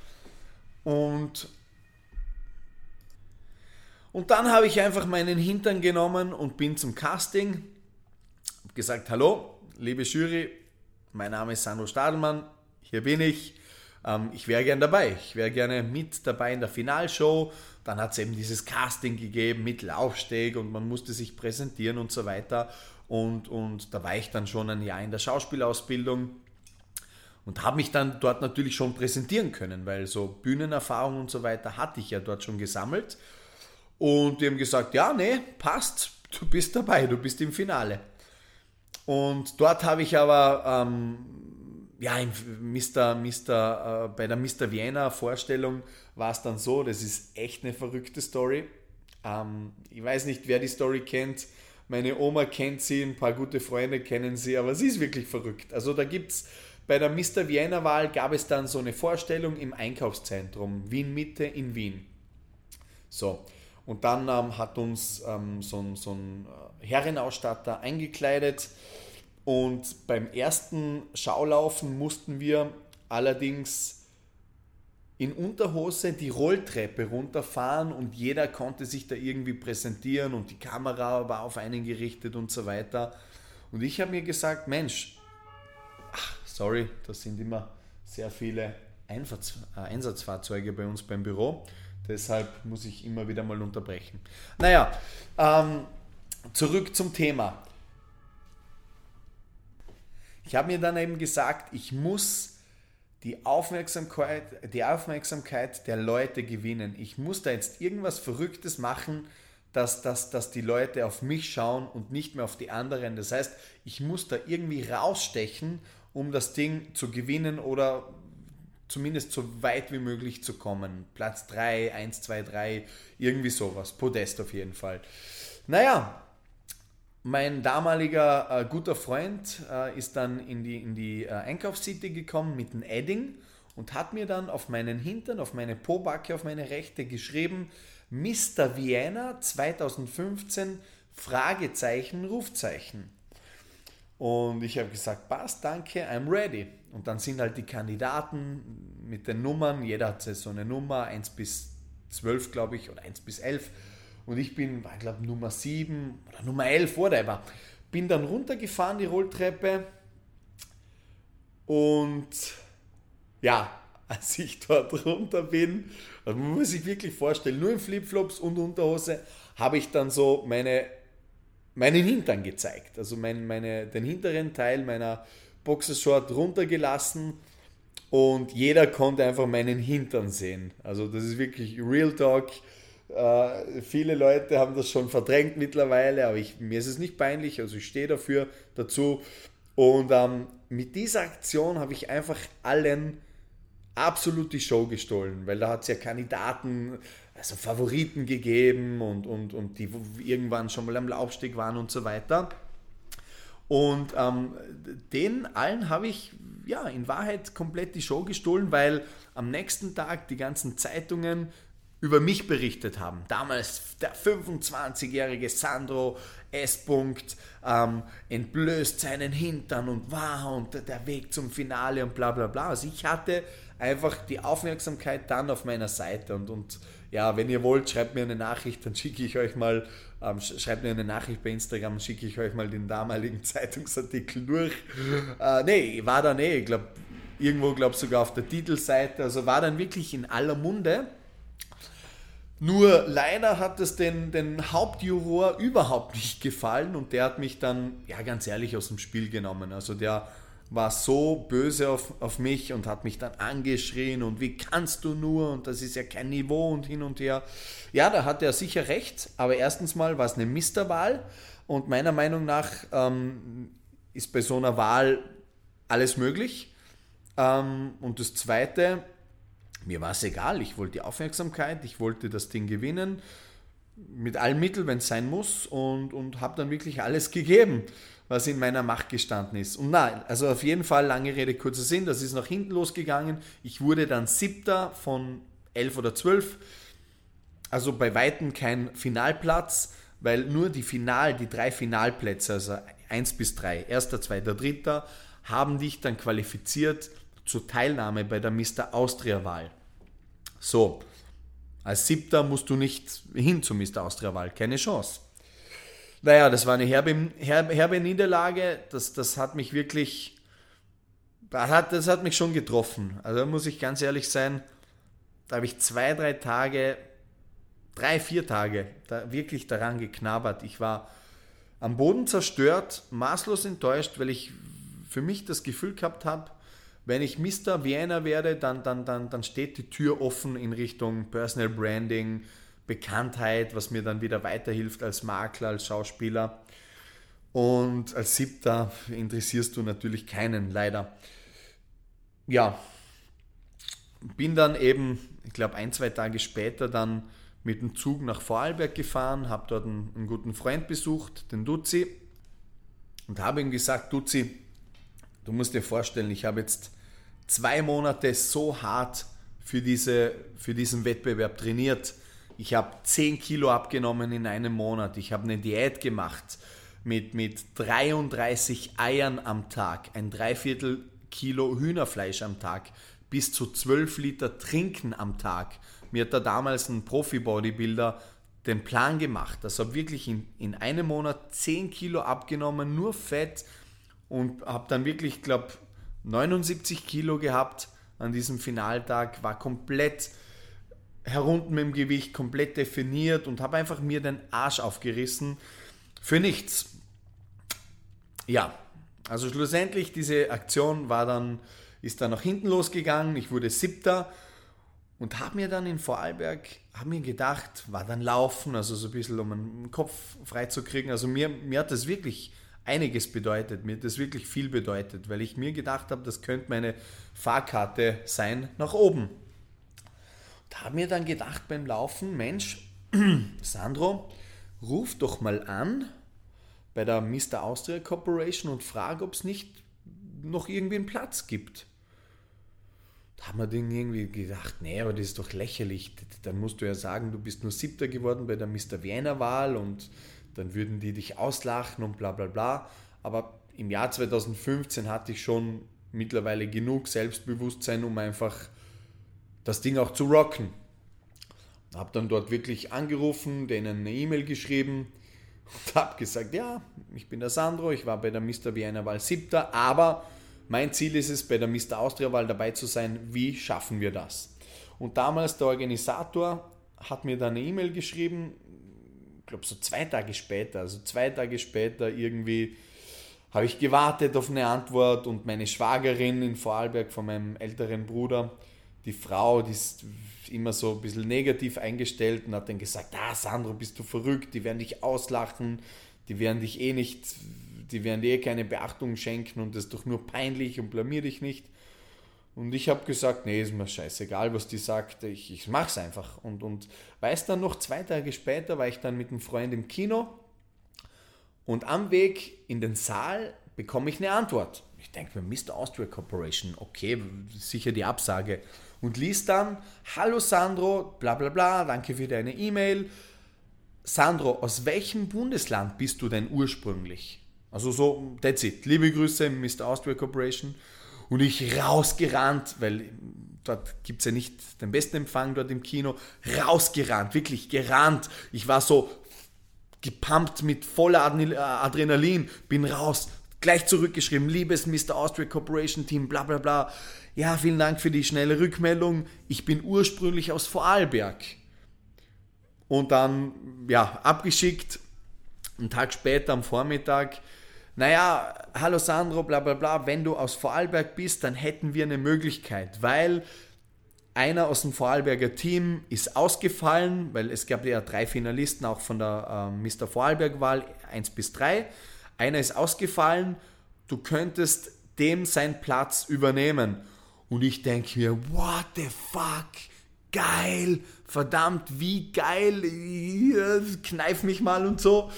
Und, und dann habe ich einfach meinen Hintern genommen und bin zum Casting, gesagt, hallo, liebe Jury, mein Name ist Sandro Stadelmann, hier bin ich ähm, ich wäre gerne dabei. Ich wäre gerne mit dabei in der Finalshow. Dann hat es eben dieses Casting gegeben mit Laufsteg und man musste sich präsentieren und so weiter. Und, und da war ich dann schon ein Jahr in der Schauspielausbildung und habe mich dann dort natürlich schon präsentieren können, weil so Bühnenerfahrung und so weiter hatte ich ja dort schon gesammelt. Und die haben gesagt, ja, nee, passt, du bist dabei, du bist im Finale. Und dort habe ich aber ähm, ja, im Mr. Mr. Äh, bei der Mr. Vienna Vorstellung war es dann so, das ist echt eine verrückte Story. Ähm, ich weiß nicht, wer die Story kennt. Meine Oma kennt sie, ein paar gute Freunde kennen sie, aber sie ist wirklich verrückt. Also da gibt es bei der Mr. Vienna Wahl gab es dann so eine Vorstellung im Einkaufszentrum Wien Mitte in Wien. So, und dann ähm, hat uns ähm, so, so ein äh, Herrenausstatter eingekleidet und beim ersten Schaulaufen mussten wir allerdings in Unterhose die Rolltreppe runterfahren und jeder konnte sich da irgendwie präsentieren und die Kamera war auf einen gerichtet und so weiter. Und ich habe mir gesagt, Mensch, ach, sorry, da sind immer sehr viele Einfahrts äh, Einsatzfahrzeuge bei uns beim Büro. Deshalb muss ich immer wieder mal unterbrechen. Naja, ähm, zurück zum Thema. Ich habe mir dann eben gesagt, ich muss die Aufmerksamkeit, die Aufmerksamkeit der Leute gewinnen. Ich muss da jetzt irgendwas Verrücktes machen, dass, dass, dass die Leute auf mich schauen und nicht mehr auf die anderen. Das heißt, ich muss da irgendwie rausstechen, um das Ding zu gewinnen oder zumindest so weit wie möglich zu kommen. Platz 3, 1, 2, 3, irgendwie sowas. Podest auf jeden Fall. Naja, mein damaliger äh, guter Freund äh, ist dann in die, in die äh, Einkaufscity gekommen mit einem Edding und hat mir dann auf meinen Hintern, auf meine Pobacke, auf meine Rechte geschrieben, Mr. Vienna 2015, Fragezeichen, Rufzeichen. Und ich habe gesagt, passt, danke, I'm ready. Und dann sind halt die Kandidaten mit den Nummern, jeder hat so eine Nummer, 1 bis 12, glaube ich, oder 1 bis 11 und ich bin, war glaube Nummer 7 oder Nummer 11, whatever. Bin dann runtergefahren, die Rolltreppe. Und ja, *laughs* als ich dort runter bin, also man muss sich wirklich vorstellen, nur in Flipflops und Unterhose, habe ich dann so meine, meinen Hintern gezeigt. Also mein, meine, den hinteren Teil meiner Boxershort runtergelassen und jeder konnte einfach meinen Hintern sehen. Also das ist wirklich Real Talk. Äh, viele Leute haben das schon verdrängt mittlerweile, aber ich, mir ist es nicht peinlich, also ich stehe dafür dazu. Und ähm, mit dieser Aktion habe ich einfach allen absolut die Show gestohlen, weil da hat es ja Kandidaten, also Favoriten gegeben und, und, und die irgendwann schon mal am Laufsteg waren und so weiter. Und ähm, den allen habe ich ja in Wahrheit komplett die Show gestohlen, weil am nächsten Tag die ganzen Zeitungen über mich berichtet haben. Damals der 25-jährige Sandro S. Ähm, entblößt seinen Hintern und war und der Weg zum Finale und bla bla bla. Also ich hatte einfach die Aufmerksamkeit dann auf meiner Seite und, und ja, wenn ihr wollt, schreibt mir eine Nachricht, dann schicke ich euch mal, ähm, schreibt mir eine Nachricht bei Instagram, schicke ich euch mal den damaligen *laughs* Zeitungsartikel durch. Äh, nee, war dann eh, ich glaube, irgendwo, glaube sogar auf der Titelseite, also war dann wirklich in aller Munde. Nur leider hat es den, den Hauptjuror überhaupt nicht gefallen und der hat mich dann, ja ganz ehrlich, aus dem Spiel genommen. Also der war so böse auf, auf mich und hat mich dann angeschrien und wie kannst du nur und das ist ja kein Niveau und hin und her. Ja, da hat er sicher recht, aber erstens mal war es eine Misterwahl und meiner Meinung nach ähm, ist bei so einer Wahl alles möglich. Ähm, und das Zweite, mir war es egal, ich wollte die Aufmerksamkeit, ich wollte das Ding gewinnen, mit allen Mitteln, wenn es sein muss und, und habe dann wirklich alles gegeben was in meiner Macht gestanden ist. Und nein, also auf jeden Fall, lange Rede, kurzer Sinn, das ist nach hinten losgegangen. Ich wurde dann siebter von elf oder zwölf. Also bei Weitem kein Finalplatz, weil nur die Final, die drei Finalplätze, also eins bis drei, erster, zweiter, dritter, haben dich dann qualifiziert zur Teilnahme bei der Mr. Austria-Wahl. So, als siebter musst du nicht hin zur Mr. Austria-Wahl, keine Chance. Naja, das war eine herbe, herbe, herbe Niederlage. Das, das hat mich wirklich, das hat, das hat mich schon getroffen. Also da muss ich ganz ehrlich sein, da habe ich zwei, drei Tage, drei, vier Tage da wirklich daran geknabbert. Ich war am Boden zerstört, maßlos enttäuscht, weil ich für mich das Gefühl gehabt habe, wenn ich Mr. Vienna werde, dann, dann, dann, dann steht die Tür offen in Richtung Personal Branding, Bekanntheit, was mir dann wieder weiterhilft als Makler, als Schauspieler. Und als Siebter interessierst du natürlich keinen, leider. Ja, bin dann eben, ich glaube, ein, zwei Tage später dann mit dem Zug nach Vorarlberg gefahren, habe dort einen, einen, guten Freund besucht, den Duzi, und habe ihm gesagt, Duzi, du musst dir vorstellen, ich habe jetzt zwei Monate so hart für, diese, für diesen Wettbewerb trainiert ich habe 10 Kilo abgenommen in einem Monat. Ich habe eine Diät gemacht mit, mit 33 Eiern am Tag, ein Dreiviertel Kilo Hühnerfleisch am Tag, bis zu 12 Liter Trinken am Tag. Mir hat da damals ein Profi-Bodybuilder den Plan gemacht. Also wirklich in, in einem Monat 10 Kilo abgenommen, nur Fett und habe dann wirklich, glaube 79 Kilo gehabt an diesem Finaltag, war komplett herunten mit dem Gewicht, komplett definiert und habe einfach mir den Arsch aufgerissen für nichts. Ja, also schlussendlich diese Aktion war dann, ist dann nach hinten losgegangen. Ich wurde siebter und habe mir dann in Vorarlberg, habe mir gedacht, war dann laufen, also so ein bisschen um den Kopf frei zu kriegen. Also mir, mir hat das wirklich einiges bedeutet, mir das wirklich viel bedeutet, weil ich mir gedacht habe, das könnte meine Fahrkarte sein nach oben. Da habe mir dann gedacht beim Laufen, Mensch, *clears throat* Sandro, ruf doch mal an bei der Mr. Austria Corporation und frag, ob es nicht noch irgendwie einen Platz gibt. Da haben wir dann irgendwie gedacht, nee, aber das ist doch lächerlich. Dann musst du ja sagen, du bist nur Siebter geworden bei der Mr. Vienna Wahl und dann würden die dich auslachen und bla bla bla. Aber im Jahr 2015 hatte ich schon mittlerweile genug Selbstbewusstsein, um einfach das Ding auch zu rocken. Habe dann dort wirklich angerufen, denen eine E-Mail geschrieben und habe gesagt, ja, ich bin der Sandro, ich war bei der Mr. Vienna Wahl 7. Aber mein Ziel ist es, bei der Mr. Austria Wahl dabei zu sein. Wie schaffen wir das? Und damals der Organisator hat mir dann eine E-Mail geschrieben, glaube so zwei Tage später, also zwei Tage später irgendwie habe ich gewartet auf eine Antwort und meine Schwagerin in Vorarlberg von meinem älteren Bruder die Frau, die ist immer so ein bisschen negativ eingestellt und hat dann gesagt, ah Sandro, bist du verrückt, die werden dich auslachen, die werden dich eh nicht, die werden dir eh keine Beachtung schenken und das ist doch nur peinlich und blamier dich nicht. Und ich habe gesagt, nee, ist mir scheißegal, was die sagt, ich, ich mach's einfach. Und, und weiß dann noch, zwei Tage später war ich dann mit einem Freund im Kino und am Weg in den Saal bekomme ich eine Antwort. Ich denke mir, Mr. Austria Corporation, okay, sicher die Absage. und liest dann, hallo Sandro, bla bla bla, danke für deine E-Mail. Sandro, aus welchem Bundesland bist du denn ursprünglich? Also so, that's it. Liebe Grüße, Mr. Austria Corporation. Und ich rausgerannt, weil dort gibt es ja nicht den besten Empfang dort im Kino, rausgerannt, wirklich gerannt. Ich war so gepumpt mit voller Adrenalin, bin raus, gleich zurückgeschrieben, liebes Mr. Austria Corporation Team, bla bla bla. Ja, vielen Dank für die schnelle Rückmeldung. Ich bin ursprünglich aus Vorarlberg. Und dann, ja, abgeschickt. Einen Tag später am Vormittag naja, hallo Sandro, bla bla bla, wenn du aus Vorarlberg bist, dann hätten wir eine Möglichkeit, weil einer aus dem Vorarlberger Team ist ausgefallen, weil es gab ja drei Finalisten auch von der äh, Mr. Vorarlberg-Wahl, 1 bis 3. Einer ist ausgefallen, du könntest dem seinen Platz übernehmen. Und ich denke mir, what the fuck? Geil, verdammt, wie geil, kneif mich mal und so.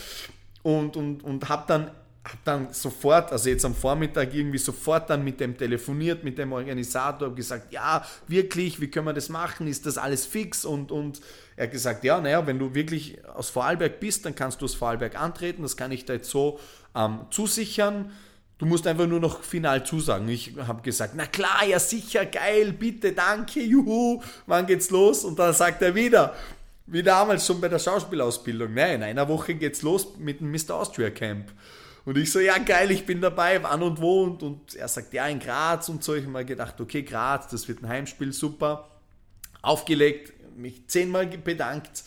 Und, und, und habe dann habe dann sofort, also jetzt am Vormittag irgendwie sofort dann mit dem telefoniert, mit dem Organisator, gesagt, ja, wirklich, wie können wir das machen? Ist das alles fix? Und, und er hat gesagt, ja, naja, wenn du wirklich aus Vorarlberg bist, dann kannst du aus Vorarlberg antreten, das kann ich da jetzt so ähm, zusichern. Du musst einfach nur noch final zusagen. Ich habe gesagt, na klar, ja sicher, geil, bitte, danke, juhu, wann geht's los? Und dann sagt er wieder, wie damals schon bei der Schauspielausbildung, nein, in einer Woche geht's los mit dem Mr. Austria Camp. Und ich so, ja geil, ich bin dabei, wann und wo. Und, und er sagt, ja, in Graz und so. Ich habe mir gedacht, okay, Graz, das wird ein Heimspiel, super. Aufgelegt, mich zehnmal bedankt.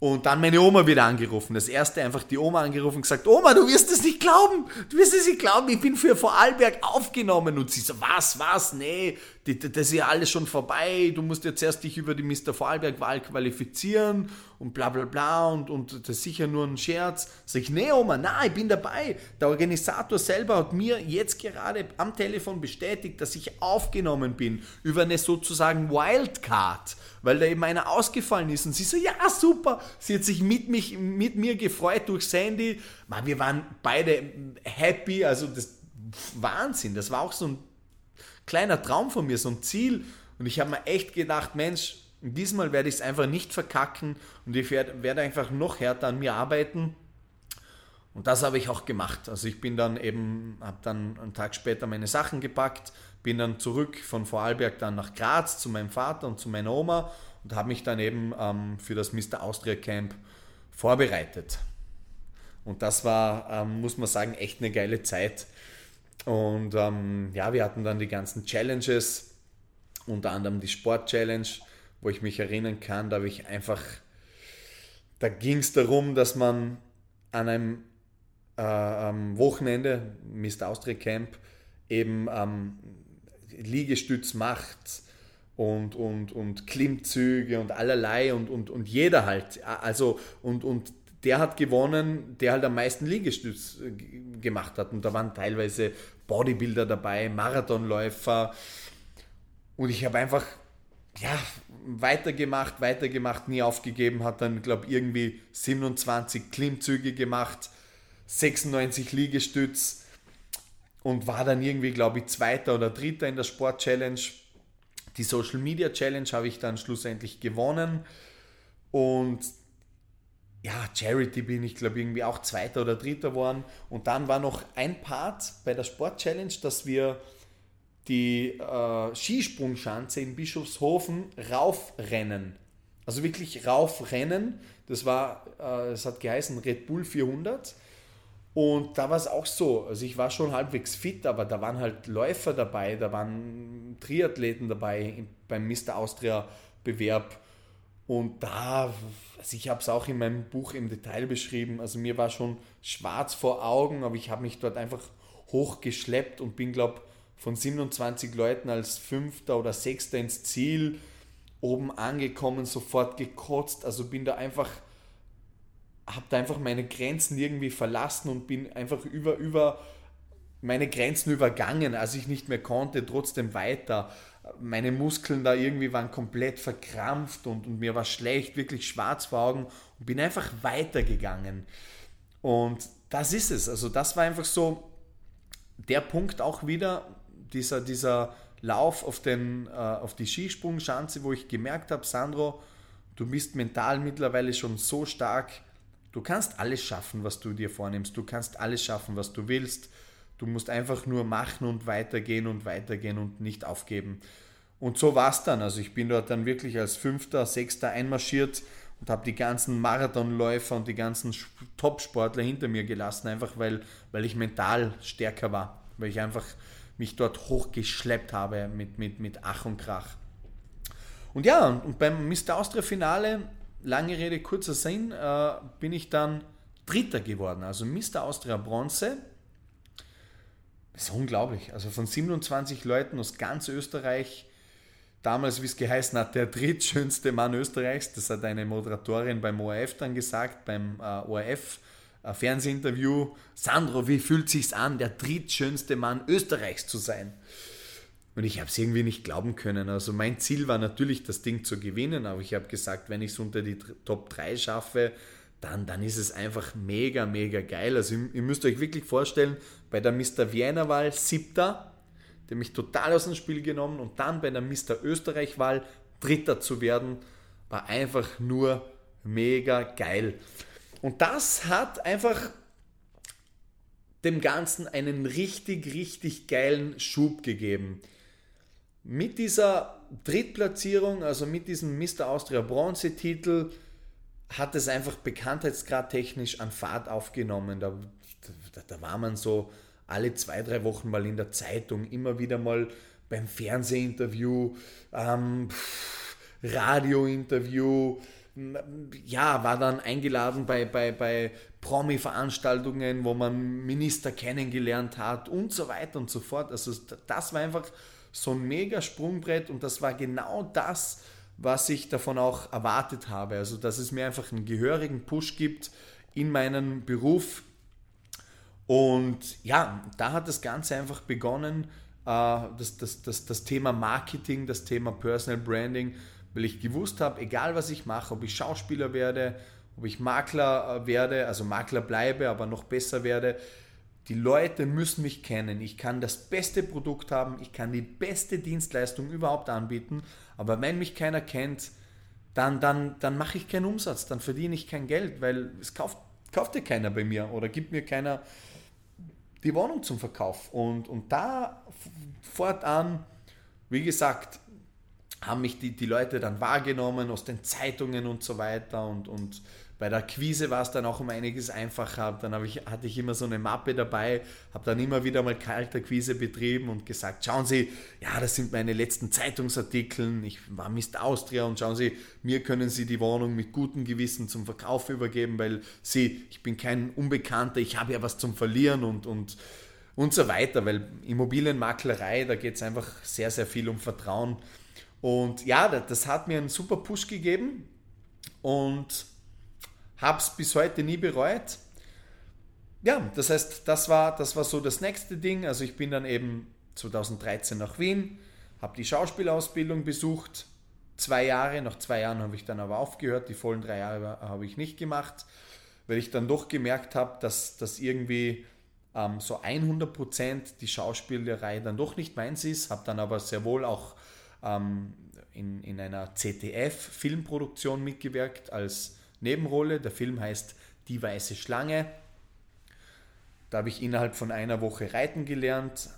Und dann meine Oma wieder angerufen. Das erste einfach die Oma angerufen und gesagt, Oma, du wirst es nicht glauben. Du wirst es nicht glauben, ich bin für Vorarlberg aufgenommen. Und sie so, was, was, nee, das ist ja alles schon vorbei. Du musst jetzt erst dich über die Mr. Vorarlberg-Wahl qualifizieren und bla bla bla und, und das ist sicher nur ein Scherz. Sag ich, nee, Oma, na, ich bin dabei. Der Organisator selber hat mir jetzt gerade am Telefon bestätigt, dass ich aufgenommen bin über eine sozusagen Wildcard, weil da eben einer ausgefallen ist. Und sie so, ja, super. Sie hat sich mit, mich, mit mir gefreut durch Sandy. Man, wir waren beide happy, also das Wahnsinn. Das war auch so ein kleiner Traum von mir, so ein Ziel. Und ich habe mir echt gedacht, Mensch, diesmal werde ich es einfach nicht verkacken und ich werde, werde einfach noch härter an mir arbeiten. Und das habe ich auch gemacht. Also ich bin dann eben, habe dann einen Tag später meine Sachen gepackt, bin dann zurück von Vorarlberg dann nach Graz zu meinem Vater und zu meiner Oma und habe mich dann eben ähm, für das Mr. Austria Camp vorbereitet. Und das war, ähm, muss man sagen, echt eine geile Zeit. Und ähm, ja, wir hatten dann die ganzen Challenges, unter anderem die Sport-Challenge, wo ich mich erinnern kann, da habe ich einfach, da ging es darum, dass man an einem äh, am Wochenende, Mr. Austria Camp, eben ähm, Liegestütz macht und, und, und Klimmzüge und allerlei und, und, und jeder halt. Also, und, und der hat gewonnen, der halt am meisten Liegestütz äh, gemacht hat. Und da waren teilweise Bodybuilder dabei, Marathonläufer. Und ich habe einfach ja, weitergemacht, weitergemacht, nie aufgegeben, hat dann, glaube ich, irgendwie 27 Klimmzüge gemacht, 96 Liegestütz und war dann irgendwie, glaube ich, Zweiter oder Dritter in der Sport-Challenge. Die Social Media Challenge habe ich dann schlussendlich gewonnen und ja, Charity bin ich, glaube irgendwie auch Zweiter oder Dritter geworden. Und dann war noch ein Part bei der Sport Challenge, dass wir die äh, Skisprungschanze in Bischofshofen raufrennen. Also wirklich raufrennen. Das war, äh, das hat geheißen Red Bull 400. Und da war es auch so. Also ich war schon halbwegs fit, aber da waren halt Läufer dabei, da waren Triathleten dabei beim Mr. Austria Bewerb. Und da, also ich habe es auch in meinem Buch im Detail beschrieben, also mir war schon schwarz vor Augen, aber ich habe mich dort einfach hochgeschleppt und bin, glaube von 27 Leuten als Fünfter oder Sechster ins Ziel oben angekommen, sofort gekotzt. Also bin da einfach, habe da einfach meine Grenzen irgendwie verlassen und bin einfach über, über meine Grenzen übergangen, als ich nicht mehr konnte, trotzdem weiter meine Muskeln da irgendwie waren komplett verkrampft und, und mir war schlecht, wirklich schwarz vor Augen und bin einfach weitergegangen. Und das ist es. Also das war einfach so der Punkt auch wieder, dieser, dieser Lauf auf, den, äh, auf die Skisprungschanze, wo ich gemerkt habe, Sandro, du bist mental mittlerweile schon so stark, du kannst alles schaffen, was du dir vornimmst, du kannst alles schaffen, was du willst. Du musst einfach nur machen und weitergehen und weitergehen und nicht aufgeben. Und so war es dann. Also ich bin dort dann wirklich als Fünfter, Sechster einmarschiert und habe die ganzen Marathonläufer und die ganzen Top-Sportler hinter mir gelassen, einfach weil, weil ich mental stärker war, weil ich einfach mich dort hochgeschleppt habe mit, mit, mit Ach und Krach. Und ja, und beim Mr. Austria Finale, lange Rede, kurzer Sinn, äh, bin ich dann Dritter geworden. Also Mr. Austria Bronze. Das ist unglaublich. Also von 27 Leuten aus ganz Österreich damals, wie es geheißen hat, der drittschönste Mann Österreichs. Das hat eine Moderatorin beim ORF dann gesagt, beim äh, ORF. Äh, Fernsehinterview, Sandro, wie fühlt sich's an, der drittschönste Mann Österreichs zu sein? Und ich habe es irgendwie nicht glauben können. Also mein Ziel war natürlich, das Ding zu gewinnen, aber ich habe gesagt, wenn ich es unter die Top 3 schaffe, dann, dann ist es einfach mega, mega geil. Also ihr, ihr müsst euch wirklich vorstellen, bei der Mr. Vienna-Wahl siebter, der mich total aus dem Spiel genommen und dann bei der Mr. Österreich-Wahl Dritter zu werden, war einfach nur mega geil. Und das hat einfach dem Ganzen einen richtig, richtig geilen Schub gegeben. Mit dieser Drittplatzierung, also mit diesem Mr. Austria Bronze-Titel, hat es einfach bekanntheitsgrad technisch an Fahrt aufgenommen. Da, da, da war man so alle zwei, drei Wochen mal in der Zeitung, immer wieder mal beim Fernsehinterview, ähm, Radiointerview, ja, war dann eingeladen bei, bei, bei Promi-Veranstaltungen, wo man Minister kennengelernt hat und so weiter und so fort. Also das war einfach so ein mega Sprungbrett und das war genau das, was ich davon auch erwartet habe. Also dass es mir einfach einen gehörigen Push gibt in meinen Beruf, und ja, da hat das Ganze einfach begonnen, äh, das, das, das, das Thema Marketing, das Thema Personal Branding, weil ich gewusst habe, egal was ich mache, ob ich Schauspieler werde, ob ich Makler äh, werde, also Makler bleibe, aber noch besser werde, die Leute müssen mich kennen. Ich kann das beste Produkt haben, ich kann die beste Dienstleistung überhaupt anbieten, aber wenn mich keiner kennt, dann, dann, dann mache ich keinen Umsatz, dann verdiene ich kein Geld, weil es kauft, kauft ja keiner bei mir oder gibt mir keiner die Wohnung zum Verkauf. Und, und da fortan, wie gesagt, haben mich die, die Leute dann wahrgenommen aus den Zeitungen und so weiter und, und bei der Quise war es dann auch um einiges einfacher. Dann ich, hatte ich immer so eine Mappe dabei, habe dann immer wieder mal kalter Quise betrieben und gesagt, schauen Sie, ja, das sind meine letzten Zeitungsartikel. Ich war Mist Austria und schauen Sie, mir können Sie die Wohnung mit gutem Gewissen zum Verkauf übergeben, weil Sie, ich bin kein Unbekannter, ich habe ja was zum Verlieren und, und, und so weiter, weil Immobilienmaklerei, da geht es einfach sehr, sehr viel um Vertrauen. Und ja, das hat mir einen super Push gegeben und habe es bis heute nie bereut. Ja, das heißt, das war, das war so das nächste Ding. Also ich bin dann eben 2013 nach Wien, habe die Schauspielausbildung besucht, zwei Jahre. Nach zwei Jahren habe ich dann aber aufgehört. Die vollen drei Jahre habe ich nicht gemacht, weil ich dann doch gemerkt habe, dass das irgendwie ähm, so 100 Prozent die Schauspielerei dann doch nicht meins ist. Habe dann aber sehr wohl auch ähm, in, in einer ZDF-Filmproduktion mitgewirkt als Nebenrolle. Der Film heißt Die weiße Schlange. Da habe ich innerhalb von einer Woche reiten gelernt.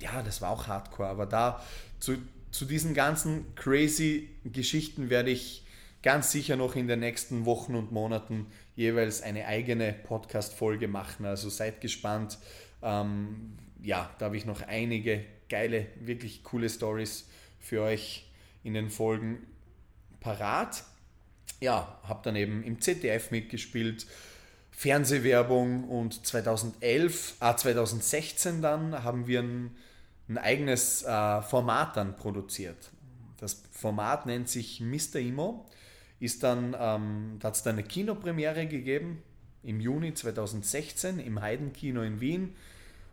Ja, das war auch hardcore, aber da zu, zu diesen ganzen crazy Geschichten werde ich ganz sicher noch in den nächsten Wochen und Monaten jeweils eine eigene Podcast-Folge machen. Also seid gespannt. Ähm, ja, da habe ich noch einige geile, wirklich coole Stories für euch in den Folgen parat ja, habe dann eben im ZDF mitgespielt, Fernsehwerbung und 2011, ah, 2016 dann haben wir ein, ein eigenes äh, Format dann produziert. Das Format nennt sich Mr. Imo, ist dann, ähm, da hat es dann eine Kinopremiere gegeben im Juni 2016 im Heidenkino in Wien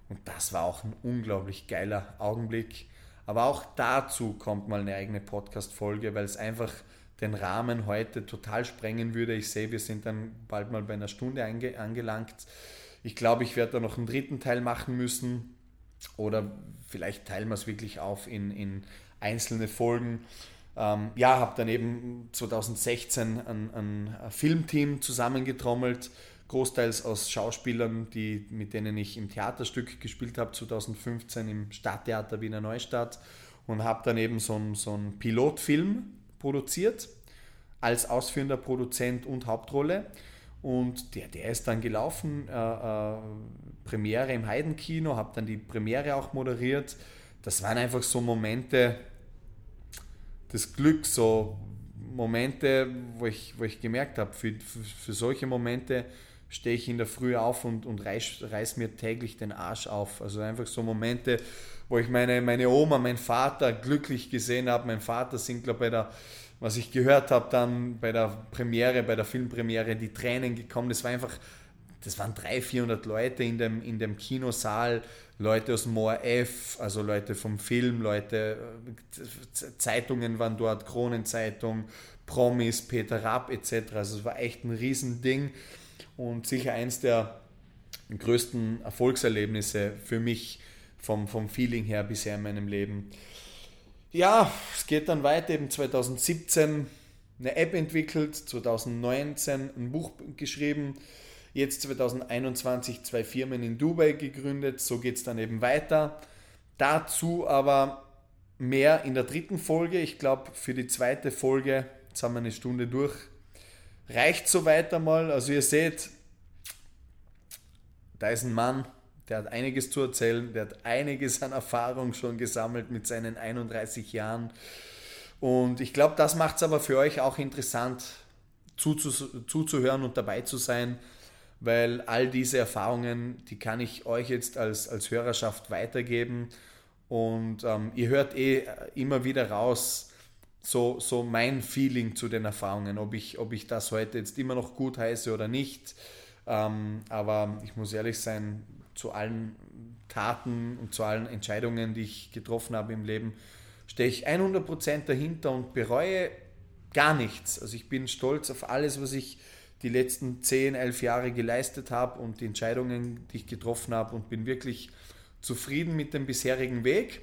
und das war auch ein unglaublich geiler Augenblick. Aber auch dazu kommt mal eine eigene Podcast-Folge, weil es einfach den Rahmen heute total sprengen würde. Ich sehe, wir sind dann bald mal bei einer Stunde ange angelangt. Ich glaube, ich werde da noch einen dritten Teil machen müssen. oder vielleicht teilen wir es wirklich auf in, in einzelne Folgen. Ähm, ja, habe dann eben 2016 ein, ein Filmteam zusammengetrommelt, großteils aus Schauspielern, die, mit denen ich im Theaterstück gespielt habe, 2015 im Stadttheater Wiener Neustadt und habe dann eben so einen so Pilotfilm produziert als ausführender Produzent und Hauptrolle. Und der, der ist dann gelaufen, äh, äh, Premiere im Heidenkino, habe dann die Premiere auch moderiert. Das waren einfach so Momente des Glücks, so Momente, wo ich, wo ich gemerkt habe, für, für, für solche Momente stehe ich in der Früh auf und, und reiß, reiß mir täglich den Arsch auf. Also einfach so Momente, wo ich meine, meine Oma, meinen Vater glücklich gesehen habe. Mein Vater singt, glaube bei der, was ich gehört habe, dann bei der Premiere, bei der Filmpremiere, die Tränen gekommen. Das war einfach, das waren 300, 400 Leute in dem, in dem Kinosaal, Leute aus dem ORF, also Leute vom Film, Leute, Zeitungen waren dort, Kronenzeitung, Promis, Peter Rapp etc. Also es war echt ein Riesending und sicher eins der größten Erfolgserlebnisse für mich vom, vom Feeling her bisher in meinem Leben. Ja, es geht dann weiter, eben 2017 eine App entwickelt, 2019 ein Buch geschrieben, jetzt 2021 zwei Firmen in Dubai gegründet, so geht es dann eben weiter. Dazu aber mehr in der dritten Folge. Ich glaube, für die zweite Folge, jetzt haben wir eine Stunde durch, reicht so weiter mal. Also ihr seht, da ist ein Mann, der hat einiges zu erzählen, der hat einiges an Erfahrung schon gesammelt mit seinen 31 Jahren. Und ich glaube, das macht es aber für euch auch interessant zuzuhören und dabei zu sein, weil all diese Erfahrungen, die kann ich euch jetzt als, als Hörerschaft weitergeben. Und ähm, ihr hört eh immer wieder raus, so, so mein Feeling zu den Erfahrungen, ob ich, ob ich das heute jetzt immer noch gut heiße oder nicht. Ähm, aber ich muss ehrlich sein, zu allen Taten und zu allen Entscheidungen, die ich getroffen habe im Leben, stehe ich 100% dahinter und bereue gar nichts. Also ich bin stolz auf alles, was ich die letzten 10, 11 Jahre geleistet habe und die Entscheidungen, die ich getroffen habe und bin wirklich zufrieden mit dem bisherigen Weg.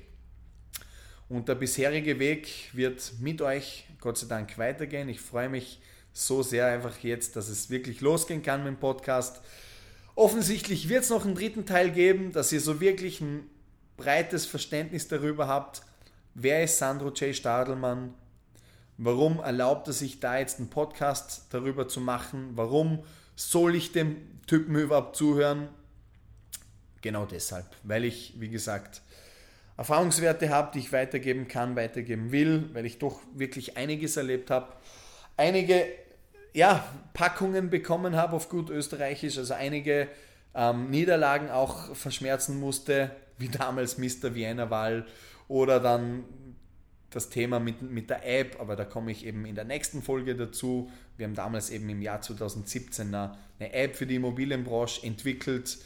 Und der bisherige Weg wird mit euch Gott sei Dank weitergehen. Ich freue mich so sehr einfach jetzt, dass es wirklich losgehen kann mit dem Podcast. Offensichtlich wird es noch einen dritten Teil geben, dass ihr so wirklich ein breites Verständnis darüber habt, wer ist Sandro J. Stadelmann, warum erlaubt er sich da jetzt einen Podcast darüber zu machen, warum soll ich dem Typen überhaupt zuhören. Genau deshalb, weil ich, wie gesagt, Erfahrungswerte habe, die ich weitergeben kann, weitergeben will, weil ich doch wirklich einiges erlebt habe. Einige ja, Packungen bekommen habe auf gut österreichisch, also einige ähm, Niederlagen auch verschmerzen musste, wie damals Mr. Vienna Wahl oder dann das Thema mit, mit der App, aber da komme ich eben in der nächsten Folge dazu. Wir haben damals eben im Jahr 2017 eine, eine App für die Immobilienbranche entwickelt.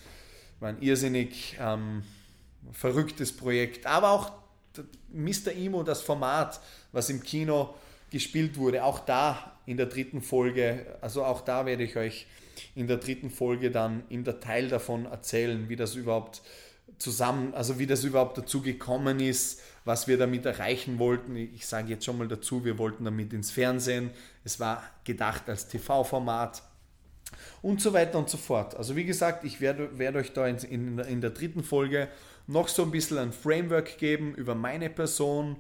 War ein irrsinnig ähm, verrücktes Projekt, aber auch Mr. Imo, das Format, was im Kino gespielt wurde, auch da in der dritten Folge. Also auch da werde ich euch in der dritten Folge dann im Detail davon erzählen, wie das überhaupt zusammen, also wie das überhaupt dazu gekommen ist, was wir damit erreichen wollten. Ich sage jetzt schon mal dazu, wir wollten damit ins Fernsehen. Es war gedacht als TV-Format und so weiter und so fort. Also wie gesagt, ich werde, werde euch da in, in, in der dritten Folge noch so ein bisschen ein Framework geben über meine Person.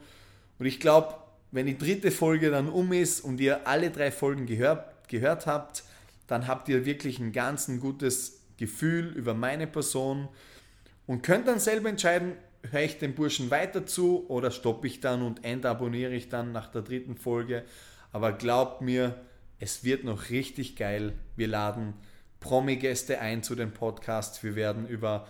Und ich glaube, wenn die dritte Folge dann um ist und ihr alle drei Folgen gehört, gehört habt, dann habt ihr wirklich ein ganz ein gutes Gefühl über meine Person und könnt dann selber entscheiden, höre ich den Burschen weiter zu oder stoppe ich dann und entabonniere ich dann nach der dritten Folge. Aber glaubt mir, es wird noch richtig geil. Wir laden Promi-Gäste ein zu den Podcasts. Wir werden über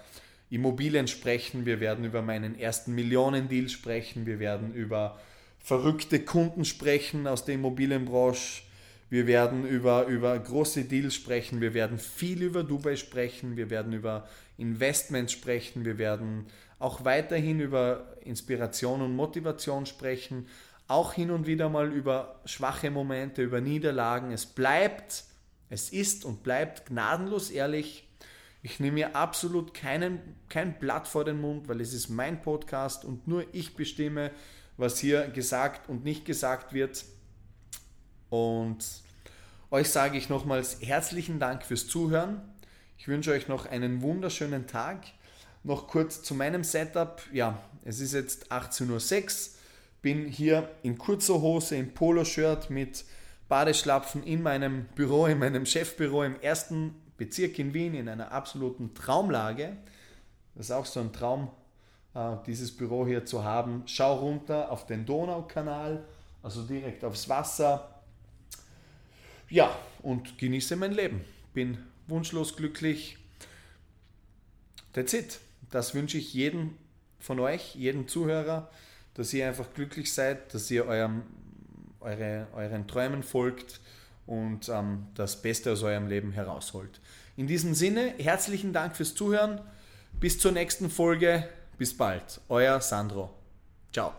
Immobilien sprechen. Wir werden über meinen ersten Millionen-Deal sprechen. Wir werden über verrückte Kunden sprechen aus der Immobilienbranche. Wir werden über, über große Deals sprechen. Wir werden viel über Dubai sprechen. Wir werden über Investments sprechen. Wir werden auch weiterhin über Inspiration und Motivation sprechen. Auch hin und wieder mal über schwache Momente, über Niederlagen. Es bleibt, es ist und bleibt gnadenlos ehrlich. Ich nehme mir absolut keinen, kein Blatt vor den Mund, weil es ist mein Podcast und nur ich bestimme, was hier gesagt und nicht gesagt wird. Und euch sage ich nochmals herzlichen Dank fürs Zuhören. Ich wünsche euch noch einen wunderschönen Tag. Noch kurz zu meinem Setup. Ja, es ist jetzt 18.06 Uhr. Bin hier in kurzer Hose, im Poloshirt mit Badeschlapfen in meinem Büro, in meinem Chefbüro im ersten Bezirk in Wien in einer absoluten Traumlage. Das ist auch so ein Traum, dieses Büro hier zu haben. Schau runter auf den Donaukanal, also direkt aufs Wasser. Ja, und genieße mein Leben. Bin wunschlos glücklich. That's it. Das wünsche ich jedem von euch, jedem Zuhörer, dass ihr einfach glücklich seid, dass ihr eurem, eure, euren Träumen folgt und ähm, das Beste aus eurem Leben herausholt. In diesem Sinne, herzlichen Dank fürs Zuhören. Bis zur nächsten Folge. Bis bald. Euer Sandro. Ciao.